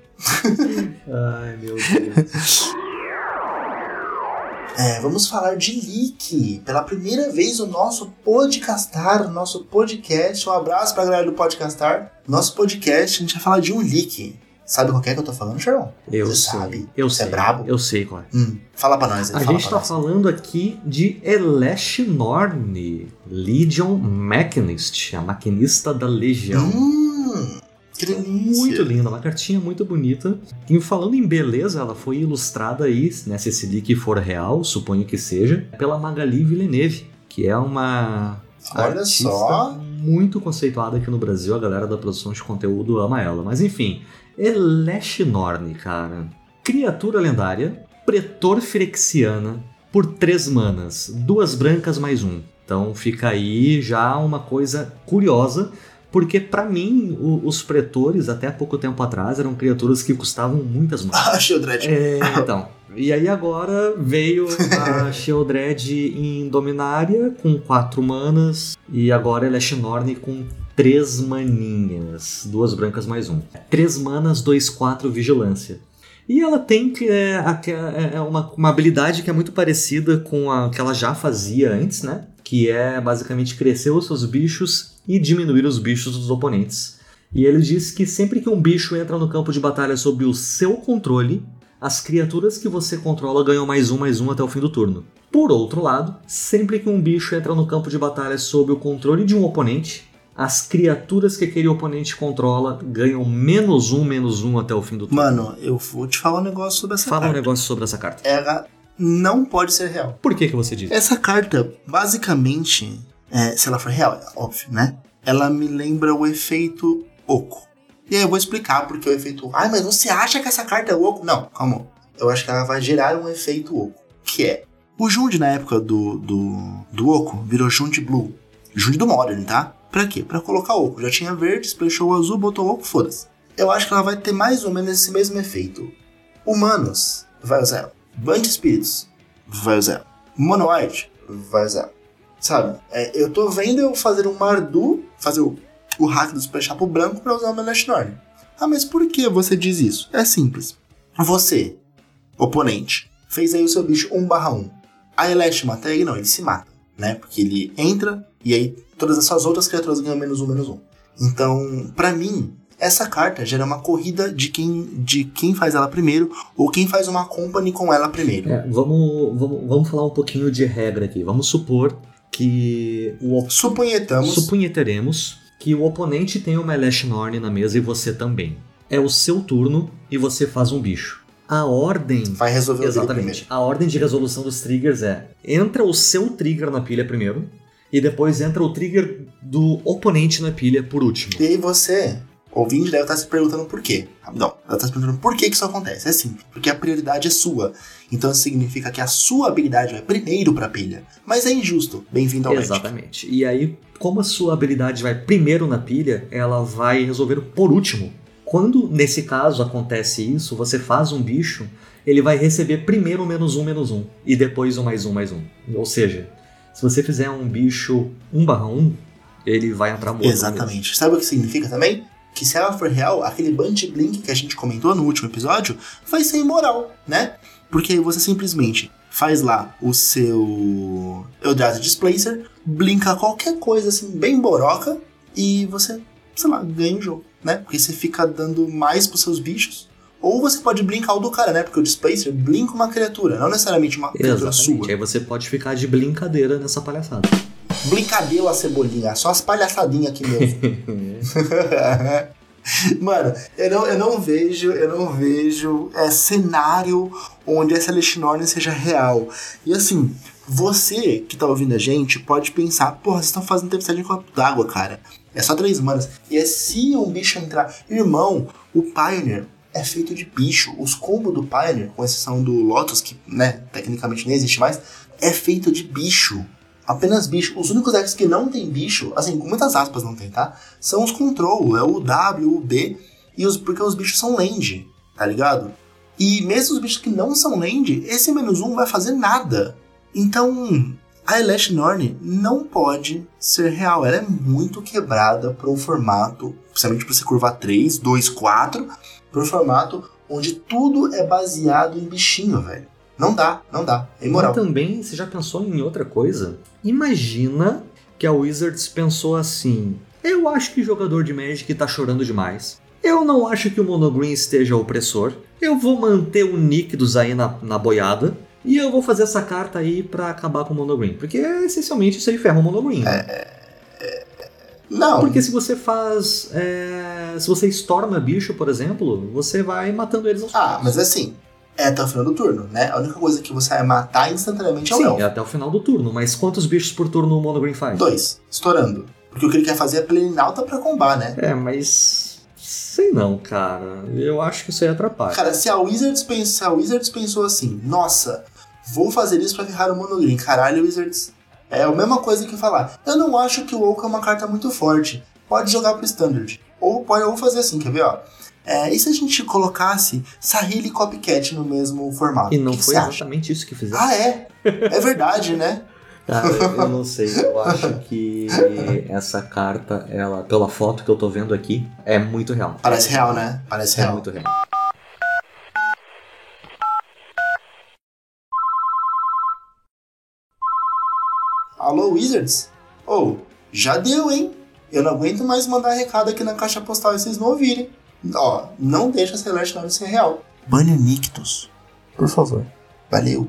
Ai, meu Deus. É, vamos falar de leak. Pela primeira vez o nosso podcastar, o nosso podcast. Um abraço pra galera do podcastar. Nosso podcast, a gente vai falar de um leak. Sabe qual que é que eu tô falando, Sharon? Eu Você sei. sabe? Eu Você é sei. brabo? Eu sei qual é. Hum, fala pra nós aí. A gente tá nós. falando aqui de Elesh Norn, Legion Machinist, a maquinista da Legião. Hum, que delícia. Muito linda, uma cartinha muito bonita. E falando em beleza, ela foi ilustrada aí, né, se esse leak for real, suponho que seja, pela Magali Villeneuve, que é uma Olha só. muito conceituada aqui no Brasil, a galera da produção de conteúdo ama ela. Mas enfim, Elesh Norn, cara. Criatura lendária, pretor Firexiana, por três manas, duas brancas mais um. Então fica aí já uma coisa curiosa, porque pra mim o- os pretores até há pouco tempo atrás eram criaturas que custavam muitas manas. *laughs* Ah, Shieldred. É, então. E aí agora veio a *laughs* Sheoldred em Dominária com quatro manas e agora ela é Shinorn com três maninhas, duas brancas mais um. Três manas, dois, quatro, vigilância. E ela tem que é, aque- é, é uma, uma habilidade que é muito parecida com a que ela já fazia antes, né? Que é basicamente crescer os seus bichos e diminuir os bichos dos oponentes. E ele diz que sempre que um bicho entra no campo de batalha sob o seu controle, as criaturas que você controla ganham mais um, mais um até o fim do turno. Por outro lado, sempre que um bicho entra no campo de batalha sob o controle de um oponente, as criaturas que aquele oponente controla ganham menos um, menos um até o fim do turno. Mano, eu vou te falar um negócio sobre essa Fala um carta. negócio sobre essa carta. Ela não pode ser real. Por que, que você diz? Essa carta, basicamente, é, se ela for real, é óbvio, né? Ela me lembra o efeito oco. E aí eu vou explicar porque o efeito. Ai, mas você acha que essa carta é oco? Não, calma. Eu acho que ela vai gerar um efeito oco. Que é. O Jund na época do, do, do oco virou Jund Blue. Jund do Modern, tá? Pra quê? Pra colocar oco. Já tinha verde, splashou azul, botou oco, foda-se. Eu acho que ela vai ter mais ou menos esse mesmo efeito. Humanos, vai usar ela. Bunch Spirits, vai usar ela. Mono White, vai usar ela. Sabe? É, eu tô vendo eu fazer um Mardu, fazer o, o hack do splashar pro branco pra usar o Melash Norn. Ah, mas por que você diz isso? É simples. Você, oponente, fez aí o seu bicho 1 barra 1. A Elash mata ele? Não, ele se mata, né? Porque ele entra e aí todas as suas outras criaturas ganham menos um, menos um. Então, pra mim, essa carta gera uma corrida de quem, de quem faz ela primeiro ou quem faz uma company com ela primeiro. É, vamos, vamos, vamos falar um pouquinho de regra aqui. Vamos supor que o op- Suponhetamos. Que o oponente tem uma Elesh Norn na mesa e você também. É o seu turno e você faz um bicho. a ordem. Vai resolver Exatamente. A ordem de resolução dos triggers é: entra o seu trigger na pilha primeiro, e depois entra o trigger do oponente na pilha por último. E aí você, ouvinte, deve estar se perguntando por quê. Não, deve estar se perguntando por que que isso acontece. É simples, porque a prioridade é sua. Então isso significa que a sua habilidade vai primeiro pra pilha. Mas é injusto. Bem-vindo ao Magic. Exatamente. E aí, como a sua habilidade vai primeiro na pilha, ela vai resolver por último. Quando, nesse caso, acontece isso, você faz um bicho, ele vai receber primeiro o menos um, menos um, e depois o mais um, mais um. Ou seja, se você fizer um bicho 1 barra 1, ele vai entrar morto. Exatamente. Sabe o que significa também? Que se ela for real, aquele Bunch Blink que a gente comentou no último episódio vai ser imoral, né? Porque aí você simplesmente faz lá o seu Eldrazi Displacer, blinka qualquer coisa assim, bem boroca, e você, sei lá, ganha o jogo, né? Porque você fica dando mais pros seus bichos. Ou você pode blinkar o do cara, né? Porque o Displacer blinka uma criatura, não necessariamente uma criatura Exatamente. sua. Aí você pode ficar de brincadeira nessa palhaçada. *laughs* Brincadeira, cebolinha, só as palhaçadinhas aqui mesmo. *laughs* Mano, eu não, eu não vejo, eu não vejo é, cenário onde essa Lechnorn seja real. E assim, você que tá ouvindo a gente pode pensar, porra, vocês estão fazendo tempestade em copo d'água, cara. É só três manas. E é se um bicho entrar. Irmão, o Pioneer é feito de bicho. Os combos do Pioneer, com exceção do Lotus, que, né, tecnicamente nem existe mais, é feito de bicho. Apenas bicho. Os únicos decks que não tem bicho, assim, com muitas aspas não tem, tá? São os control, é o W, o B, e os, porque os bichos são land, tá ligado? E mesmo os bichos que não são land, esse menos um vai fazer nada. Então, a Elash Norn não pode ser real. Ela é muito quebrada para um formato, principalmente para você curvar 3, 2, 4, para um formato onde tudo é baseado em bichinho, velho. Não dá, não dá. É imoral. Mas também, você já pensou em outra coisa? Imagina que a Wizards pensou assim: eu acho que o jogador de Magic tá chorando demais. Eu não acho que o Monogreen esteja opressor. Eu vou manter o Nixdos aí na, na boiada. E eu vou fazer essa carta aí pra acabar com o Monogreen. Porque essencialmente isso aí ferra o Monogreen. Não, Porque se você faz. é, se você storma bicho, por exemplo, você vai matando eles aos Ah, poucos. mas assim, é até o final do turno, né? A única coisa que você vai matar instantaneamente é o Sim, elfo. é até o final do turno. Mas quantos bichos por turno o Monogreen faz? Dois, estourando. Porque o que ele quer fazer é pleninalta pra combar, né? É, mas. Sei não, cara. Eu acho que isso aí atrapalha. Cara, se a Wizards, pens- se a Wizards pensou assim, nossa, vou fazer isso pra ferrar o Monogreen. Caralho, Wizards. É a mesma coisa que falar. Eu não acho que o Oak é uma carta muito forte. Pode jogar pro Standard. Ou pode ou fazer assim, quer ver, ó? É, e se a gente colocasse Sahil e Copycat no mesmo formato? E não que que foi acha? exatamente isso que fizeram. Ah, é? É verdade, né? Eu não sei. Eu acho que essa carta, ela, pela foto que eu tô vendo aqui, é muito real. Parece real, né? Parece É real. muito real. Alô, Wizards? Ou, já deu, hein? Eu não aguento mais mandar recado aqui na caixa postal e vocês não ouvirem. Ó, não deixa a Celeste Nord ser real. Bane o Nictus. Por favor. Valeu.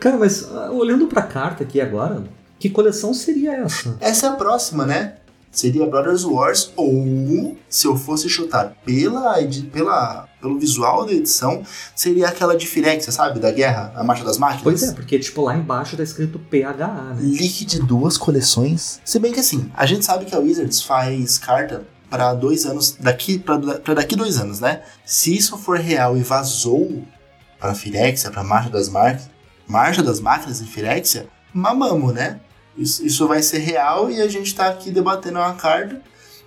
Cara, mas ah, olhando pra carta aqui agora, que coleção seria essa? Essa é a próxima, né? Seria Brothers Wars ou, se eu fosse chutar pela, pela, pelo visual da edição, seria aquela de Firexia, sabe? Da guerra, a Marcha das Máquinas. Pois é, porque tipo lá embaixo tá escrito PHA, né? Leak de duas coleções. Se bem que assim, a gente sabe que a Wizards faz carta para dois anos, daqui para daqui dois anos, né? Se isso for real e vazou para Firexia, para Marcha das Máquinas, Marcha das Máquinas e Firexia, mamamos, né? Isso, isso vai ser real e a gente tá aqui debatendo uma carta.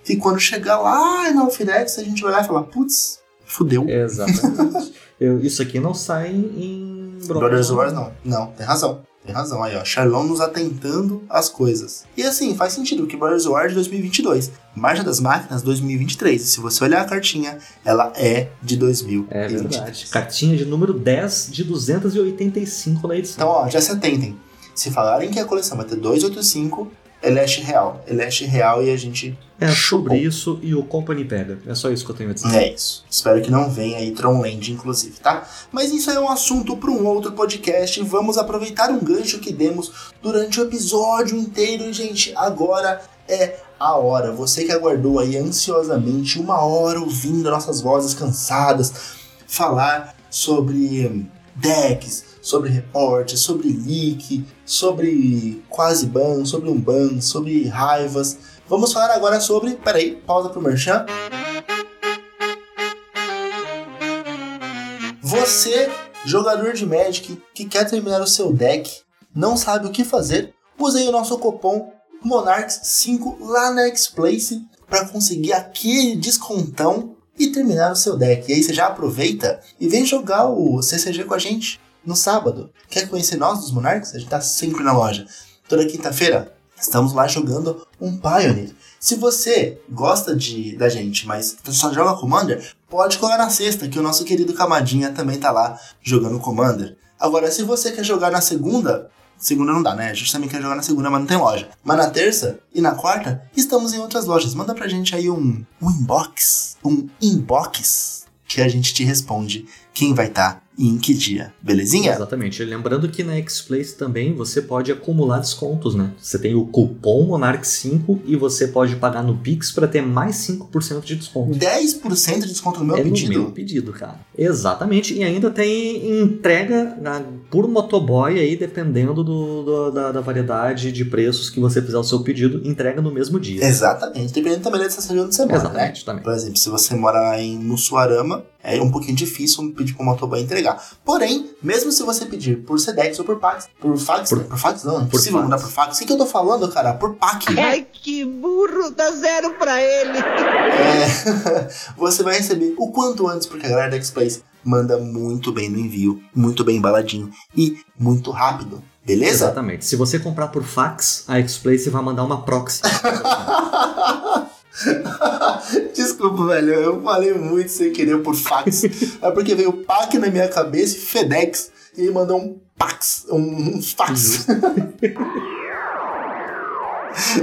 E quando chegar lá na Firexia, a gente vai lá e falar, putz, fudeu. Exatamente. *laughs* Eu- isso aqui não sai em Brothers Wars não. Não, tem razão. Tem razão aí, ó. Charlão nos atentando às coisas. E assim, faz sentido, porque Brothers Wars 2022. Marcha das Máquinas 2023. E se você olhar a cartinha, ela é de 2023. É verdade. Cartinha de número 10 de 285 na edição. Então, ó, já se atentem. Se falarem que a coleção vai ter 285, Eleste real. Eleste real e a gente É chupou. sobre isso e o Company pega. É só isso que eu tenho a dizer. É isso. Espero que não venha aí Tronland, inclusive, tá? Mas isso é um assunto para um outro podcast. Vamos aproveitar um gancho que demos durante o episódio inteiro, gente. Agora é a hora. Você que aguardou aí ansiosamente uma hora ouvindo nossas vozes cansadas falar sobre decks, sobre reportes, sobre leak, sobre quase ban, sobre um ban, sobre raivas. Vamos falar agora sobre. Peraí, pausa pro Merchan. Você, jogador de Magic, que quer terminar o seu deck, não sabe o que fazer, use aí o nosso cupom Monarchs5 lá na X-Place para conseguir aquele descontão e terminar o seu deck. E aí você já aproveita e vem jogar o CCG com a gente no sábado. Quer conhecer nós dos Monarchs? A gente tá sempre na loja. Toda quinta-feira estamos lá jogando um Pioneer. Se você gosta de, da gente, mas só joga Commander, pode colar na sexta, que o nosso querido Camadinha também tá lá jogando Commander. Agora, se você quer jogar na segunda, Segunda não dá, né? A gente também quer jogar na segunda, mas não tem loja. Mas na terça e na quarta, estamos em outras lojas. Manda pra gente aí um, um inbox. Um inbox que a gente te responde quem vai estar tá e em que dia, belezinha? Exatamente. Lembrando que na X-Place também você pode acumular descontos, né? Você tem o cupom Monarch5 e você pode pagar no Pix para ter mais 5% de desconto. 10% de desconto no meu é pedido? no meu pedido, cara. Exatamente. E ainda tem entrega na, por motoboy aí, dependendo do, do da, da, variedade de preços que você fizer o seu pedido, entrega no mesmo dia. Exatamente. Dependendo também da estação onde você mora, Exatamente, né? também. Por exemplo, se você mora em Mussuarama, é um pouquinho difícil pedir para o motoboy entregar. Porém, mesmo se você pedir por Sedex ou por Pax, por fax, por, por fax não, é impossível mandar por fax. O que, que eu tô falando, cara? Por PAC. Ai, que burro, dá zero pra ele. É, *laughs* você vai receber o quanto antes, porque a galera da X-Place manda muito bem no envio, muito bem embaladinho e muito rápido. Beleza? Exatamente. Se você comprar por fax, a X-Place vai mandar uma proxy. *laughs* Desculpa, velho. Eu falei muito sem querer por fax. *laughs* é porque veio PAC na minha cabeça e FedEx. E ele mandou um Pax, um, um fax. *laughs*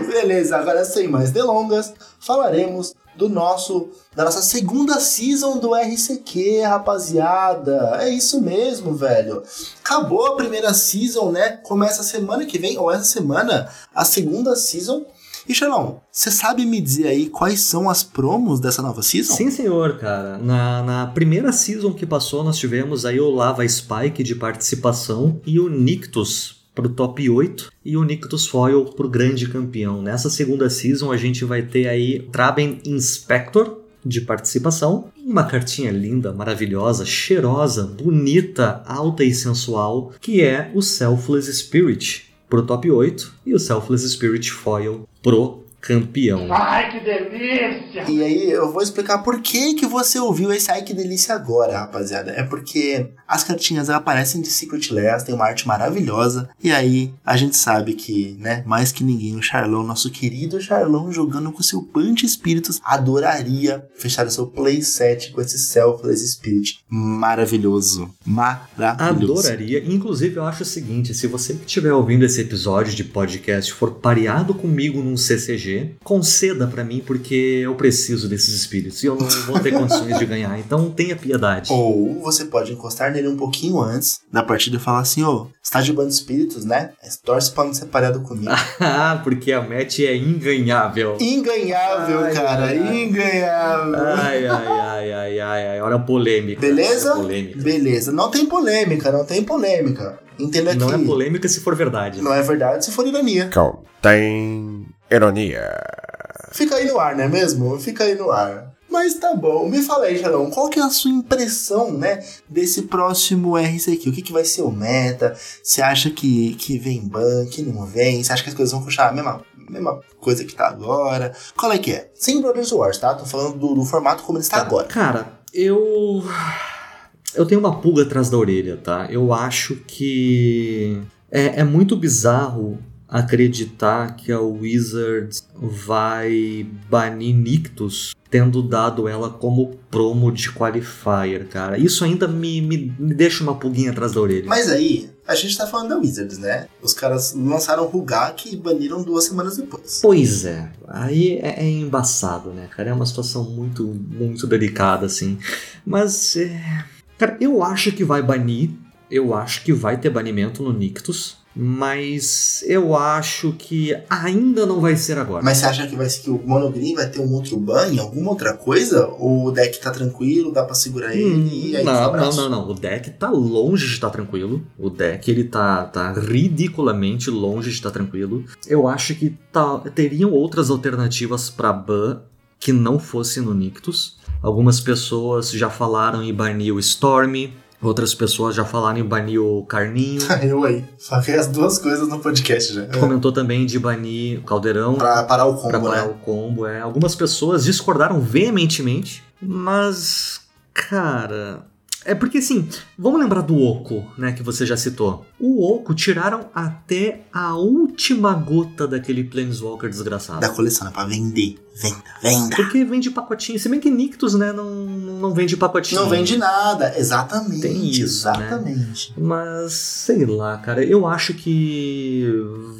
Beleza, agora sem mais delongas, falaremos do nosso da nossa segunda season do RCQ, rapaziada. É isso mesmo, velho. Acabou a primeira season, né? Começa semana que vem ou essa semana a segunda season e Xelão, você sabe me dizer aí quais são as promos dessa nova season? Sim, senhor, cara. Na, na primeira season que passou, nós tivemos aí o Lava Spike de participação e o Nictus pro top 8 e o Nictus Foil pro grande campeão. Nessa segunda season a gente vai ter aí Traben Inspector de participação, uma cartinha linda, maravilhosa, cheirosa, bonita, alta e sensual, que é o Selfless Spirit pro top 8 e o Selfless Spirit Foil pro campeão. Ai, que delícia! E aí eu vou explicar por que que você ouviu esse Ai que delícia agora, rapaziada. É porque as cartinhas aparecem de Secret Lairs, tem uma arte maravilhosa. E aí a gente sabe que, né, mais que ninguém, o Charlão, nosso querido Charlão, jogando com seu Punch Espíritos, adoraria fechar o seu playset com esse Selfless Spirit maravilhoso. Maravilhoso. Adoraria. Inclusive, eu acho o seguinte: se você que estiver ouvindo esse episódio de podcast for pareado comigo num CCG, conceda para mim, porque eu preciso desses espíritos e eu não vou ter condições de ganhar. Então tenha piedade. Ou você pode encostar nele um pouquinho antes da partida e falar assim: ô, oh, está de bando de espíritos, né? Torce pra não ser pareado comigo. *laughs* Ah, porque a match é inganhável. Inganhável, ai, cara. Ai, inganhável. Ai, ai, ai, ai, ai, ai. Olha a polêmica. Beleza? Polêmica. Beleza. Não tem polêmica, não tem polêmica. Entenda não que. Não é polêmica se for verdade. Não é verdade se for ironia. Contém ironia. Fica aí no ar, não é mesmo? Fica aí no ar. Mas tá bom, me fala aí, Jalão, qual que é a sua impressão, né, desse próximo RCQ? O que, que vai ser o meta? Você acha que, que vem ban, que não vem? Você acha que as coisas vão puxar a mesma, mesma coisa que tá agora? Qual é que é? Sem Brothers Wars, tá? Tô falando do, do formato como ele está tá. agora. Cara, eu... Eu tenho uma pulga atrás da orelha, tá? Eu acho que é, é muito bizarro acreditar que a Wizards vai banir Nictus tendo dado ela como promo de qualifier, cara. Isso ainda me, me, me deixa uma pulguinha atrás da orelha. Mas aí, a gente tá falando da Wizards, né? Os caras lançaram Rugak e baniram duas semanas depois. Pois é. Aí é, é, embaçado, né, cara? É uma situação muito, muito delicada, assim. Mas, é... Cara, eu acho que vai banir. Eu acho que vai ter banimento no Nictus Mas eu acho que ainda não vai ser agora. Mas você acha que vai ser que o Monogreen vai ter um outro ban, alguma outra coisa? Ou o deck tá tranquilo, dá pra segurar ele Hum, e aí não, não, não, não. O deck tá longe de estar tranquilo. O deck ele tá, tá ridiculamente longe de estar tranquilo. Eu acho que tá- teriam outras alternativas pra ban que não fosse no Nictus. Algumas pessoas já falaram em banir o Storm. Outras pessoas já falaram em banir o Carninho. *laughs* Eu aí. Falei as duas coisas no podcast já. Comentou também de banir o Caldeirão. Pra parar o pra combo, parar né? o combo. É. Algumas pessoas discordaram veementemente, mas, cara. É porque assim, vamos lembrar do Oco, né, que você já citou. O Oco tiraram até a última gota daquele Planeswalker desgraçado. Da coleção, é pra vender. Venda, venda. Porque vende pacotinho. Se bem que Nictus, né, não, não vende pacotinho. Não vende nada, exatamente. Tem isso, né? Exatamente. Mas, sei lá, cara, eu acho que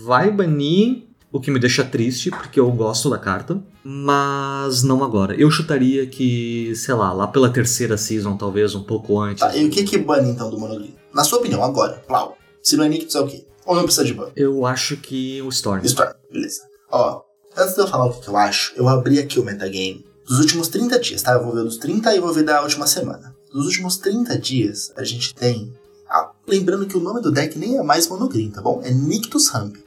vai banir, o que me deixa triste, porque eu gosto da carta, mas não agora. Eu chutaria que, sei lá, lá pela terceira season, talvez um pouco antes. Tá, e o que que bane então do Monogreen? Na sua opinião, agora, Plau. Se não é Nictus é o quê? Ou não precisa de ban? Eu acho que o Storm. Storm, beleza. Ó, antes de eu falar o que que eu acho, eu abri aqui o metagame dos últimos 30 dias, tá? Eu vou ver dos 30 e vou ver da última semana. Dos últimos 30 dias, a gente tem. Ah, lembrando que o nome do deck nem é mais Monogreen, tá bom? É Nictus Ramp.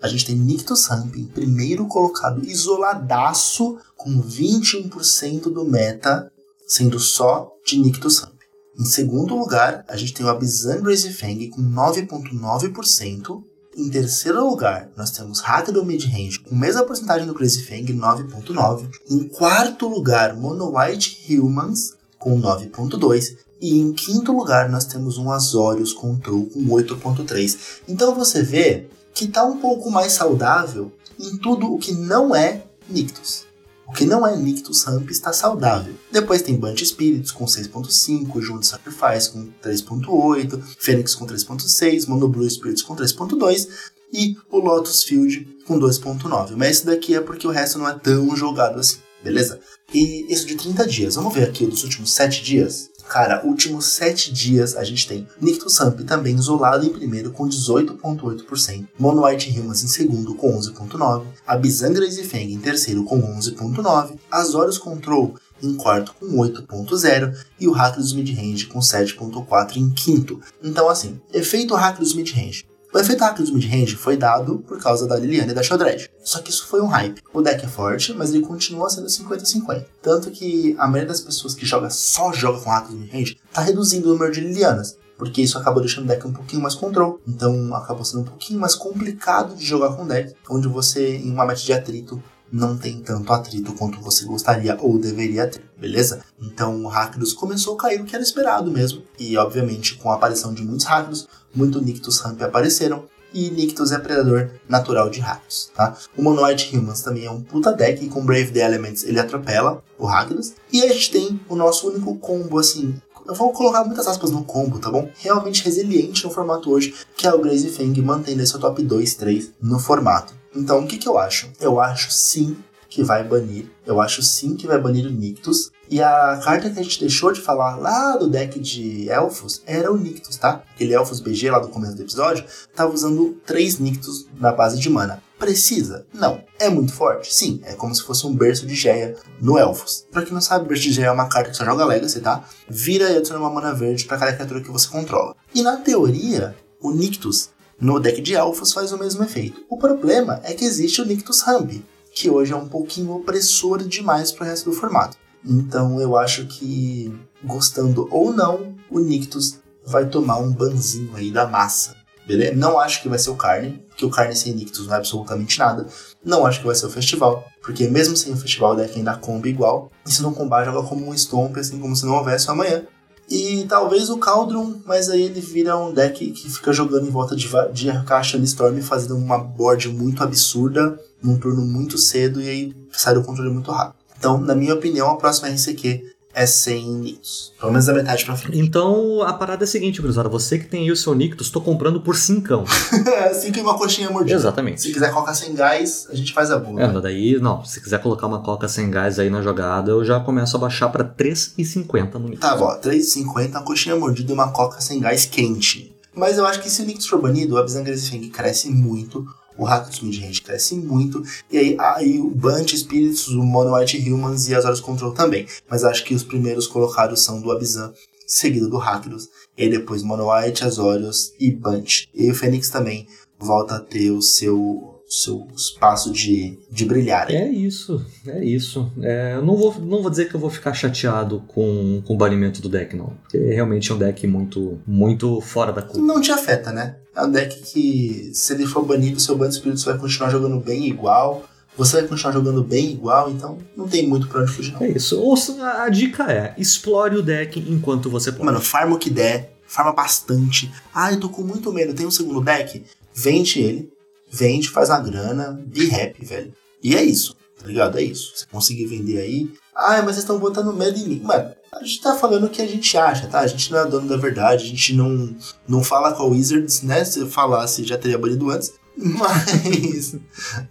A gente tem Nictus Ramp em primeiro colocado, isoladaço, com 21% do meta, sendo só de Nictus Ramp. Em segundo lugar, a gente tem o Abzan Crazy Fang com 9,9%. Em terceiro lugar, nós temos Rakdo Midrange com a mesma porcentagem do Crazy Fang, 9.9. Em quarto lugar, Mono White Humans com 9.2. E em quinto lugar, nós temos um Azorius Control com 8.3. Então você vê que tá um pouco mais saudável em tudo o que não é Nictus. O que não é Nictus Ramp está saudável. Depois tem Bunch Spirits com 6.5, Junto Sacrifice com 3.8, Fênix com 3.6, Mono Blue Spirits com 3.2 e o Lotus Field com 2.9. Mas esse daqui é porque o resto não é tão jogado assim, beleza? E isso de 30 dias. Vamos ver aqui dos últimos 7 dias? Cara, últimos 7 dias a gente tem Nictus Ramp também isolado em primeiro com 18,8%, Mono White Humans em segundo com 11,9%, Abzan Crazy Fang em terceiro com 11,9%, Azorius Control em quarto com 8.0 e o Hack dos Midrange com 7.4 em quinto. Então assim, efeito Hack dos Midrange. O efeito dos midrange foi dado por causa da Liliana e da Shodred. Só que isso foi um hype. O deck é forte, mas ele continua sendo 50-50. Tanto que a maioria das pessoas que joga só joga com dos midrange tá reduzindo o número de Lilianas. Porque isso acabou deixando o deck um pouquinho mais control. Então acabou sendo um pouquinho mais complicado de jogar com o deck. Onde você, em uma match de atrito, não tem tanto atrito quanto você gostaria ou deveria ter, beleza? Então o Rakdos começou a cair o que era esperado mesmo. E obviamente com a aparição de muitos Rakdos, muito Nictus Ramp apareceram. E Nictus é predador natural de Rakdos, tá? O Monoid Humans também é um puta deck e com Brave the Elements ele atropela o Rakdos. E a gente tem o nosso único combo assim. Eu vou colocar muitas aspas no combo, tá bom? Realmente resiliente no formato hoje, que é o Graze Fang mantendo esse top 2, 3 no formato. Então, o que, que eu acho? Eu acho sim que vai banir. Eu acho sim que vai banir o Nictus. E a carta que a gente deixou de falar lá do deck de Elfos era o Nictus, tá? Aquele Elfos BG lá do começo do episódio tava usando três Nictus na base de mana. Precisa? Não. É muito forte? Sim. É como se fosse um berço de Geia no Elfos. Pra quem não sabe, berço de Geia é uma carta que só joga Legacy, tá? Vira e adiciona uma mana verde para cada criatura que você controla. E na teoria, o Nictus no deck de Elfos faz o mesmo efeito. O problema é que existe o Nictus Ramp, que hoje é um pouquinho opressor demais pro resto do formato. Então eu acho que, gostando ou não, o Nictus vai tomar um banzinho aí da massa. Beleza? Não acho que vai ser o Carne, porque o Carne sem Nictus não é absolutamente nada. Não acho que vai ser o Festival, porque mesmo sem o Festival o deck ainda comba igual. E se não combar, joga como um Stomp, assim como se não houvesse um amanhã. E talvez o Cauldron, mas aí ele vira um deck que fica jogando em volta de, de caixa Storm, fazendo uma board muito absurda, num turno muito cedo, e aí sai do controle muito rápido. Então, na minha opinião, a próxima RCQ é sem Nictus. Pelo menos da metade pra frente. Então a parada é a seguinte, Cruzada. Você que tem aí o seu Nictus, tô comprando por cincão. *laughs* assim que uma coxinha mordida. Exatamente. Se quiser colocar sem gás, a gente faz a boa. É, daí, não, se quiser colocar uma coca sem gás aí na jogada, eu já começo a baixar pra 3,50 no Nictus. Tá bom, 3,50, uma coxinha mordida e uma coca sem gás quente. Mas eu acho que se o Nix for banido, o Abzan Feng cresce muito, o Hakutsumi de Range cresce muito, e aí, aí o Bunch Spirits, o Mono White Humans e as Horas Control também. Mas acho que os primeiros colocados são do Abzan, seguido do Rakdos, e depois Mono White, Azorius e Bunch. E o Fênix também volta a ter o seu seu espaço de, de brilhar. É isso, é isso. É, eu não vou, não vou dizer que eu vou ficar chateado com, com o banimento do deck, não. Porque realmente é um deck muito, muito fora da curva. Não te afeta, né? É um deck que, se ele for banido, seu Band Espírito vai continuar jogando bem igual. Você vai continuar jogando bem igual, então não tem muito pra onde fugir, não. É isso. Ou a, a dica é: explore o deck enquanto você pode. Mano, farma o que der, farma bastante. Ah, eu tô com muito medo, tem um segundo deck? Vende ele, vende, faz a grana, be happy, velho. E é isso, tá ligado? É isso. Você conseguir vender aí. Ah, mas vocês estão botando medo em mim. Mano, a gente tá falando o que a gente acha, tá? A gente não é dono da verdade, a gente não, não fala com a Wizards, né? Se eu falasse, já teria banido antes. *laughs* Mas.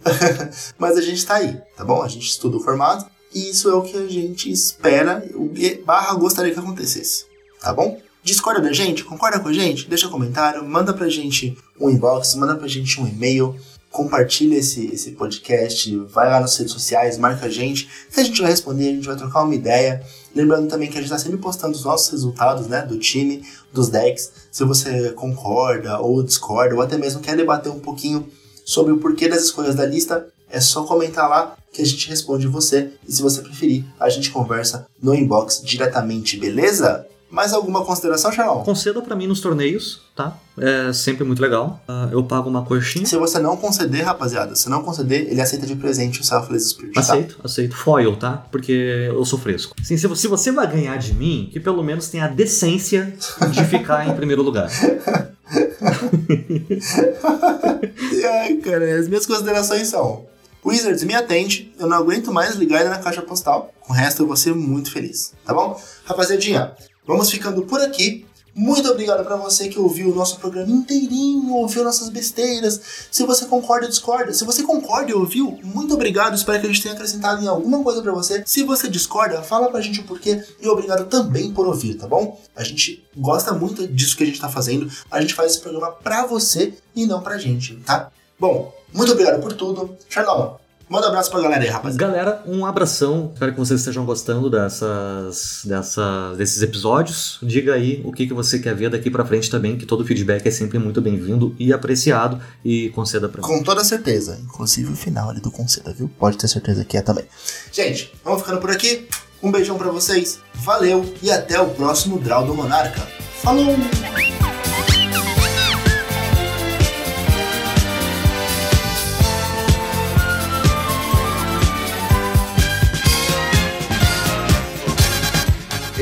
*laughs* mas a gente tá aí, tá bom? A gente estuda o formato. E isso é o que a gente espera, o barra gostaria que acontecesse, tá bom? Discorda da gente? Concorda com a gente? Deixa um comentário, manda pra gente um inbox, manda pra gente um e-mail, compartilha esse, esse podcast, vai lá nas redes sociais, marca a gente, que a gente vai responder, a gente vai trocar uma ideia. Lembrando também que a gente está sempre postando os nossos resultados, né, do time, dos decks. Se você concorda ou discorda, ou até mesmo quer debater um pouquinho sobre o porquê das escolhas da lista, é só comentar lá que a gente responde você. E se você preferir, a gente conversa no inbox diretamente, beleza? Mais alguma consideração, Charlão? Conceda para mim nos torneios, tá? É sempre muito legal. Uh, eu pago uma coxinha. Se você não conceder, rapaziada, se não conceder, ele aceita de presente o Selfless Spirit, tá? Aceito, aceito. Foil, tá? Porque eu sou fresco. Sim, se, se você vai ganhar de mim, que pelo menos tenha a decência de ficar em primeiro lugar. *laughs* Ai, cara, as minhas considerações são... Wizards, me atende, eu não aguento mais ligar ele na caixa postal. Com o resto eu vou ser muito feliz, tá bom? Rapaziadinha, Vamos ficando por aqui. Muito obrigado para você que ouviu o nosso programa inteirinho, ouviu nossas besteiras. Se você concorda ou discorda, se você concorda e ouviu, muito obrigado. Espero que a gente tenha acrescentado em alguma coisa para você. Se você discorda, fala pra gente o porquê e obrigado também por ouvir, tá bom? A gente gosta muito disso que a gente tá fazendo. A gente faz esse programa pra você e não pra gente, tá? Bom, muito obrigado por tudo. Charlotte, Manda um abraço pra galera aí, rapaziada. Galera, um abração. Espero que vocês estejam gostando dessas, dessa, desses episódios. Diga aí o que, que você quer ver daqui pra frente também, que todo feedback é sempre muito bem-vindo e apreciado. E conceda pra mim. Com toda certeza. Inclusive o final ali do conceda, viu? Pode ter certeza que é também. Gente, vamos ficando por aqui. Um beijão para vocês. Valeu e até o próximo Draw do Monarca. Falou!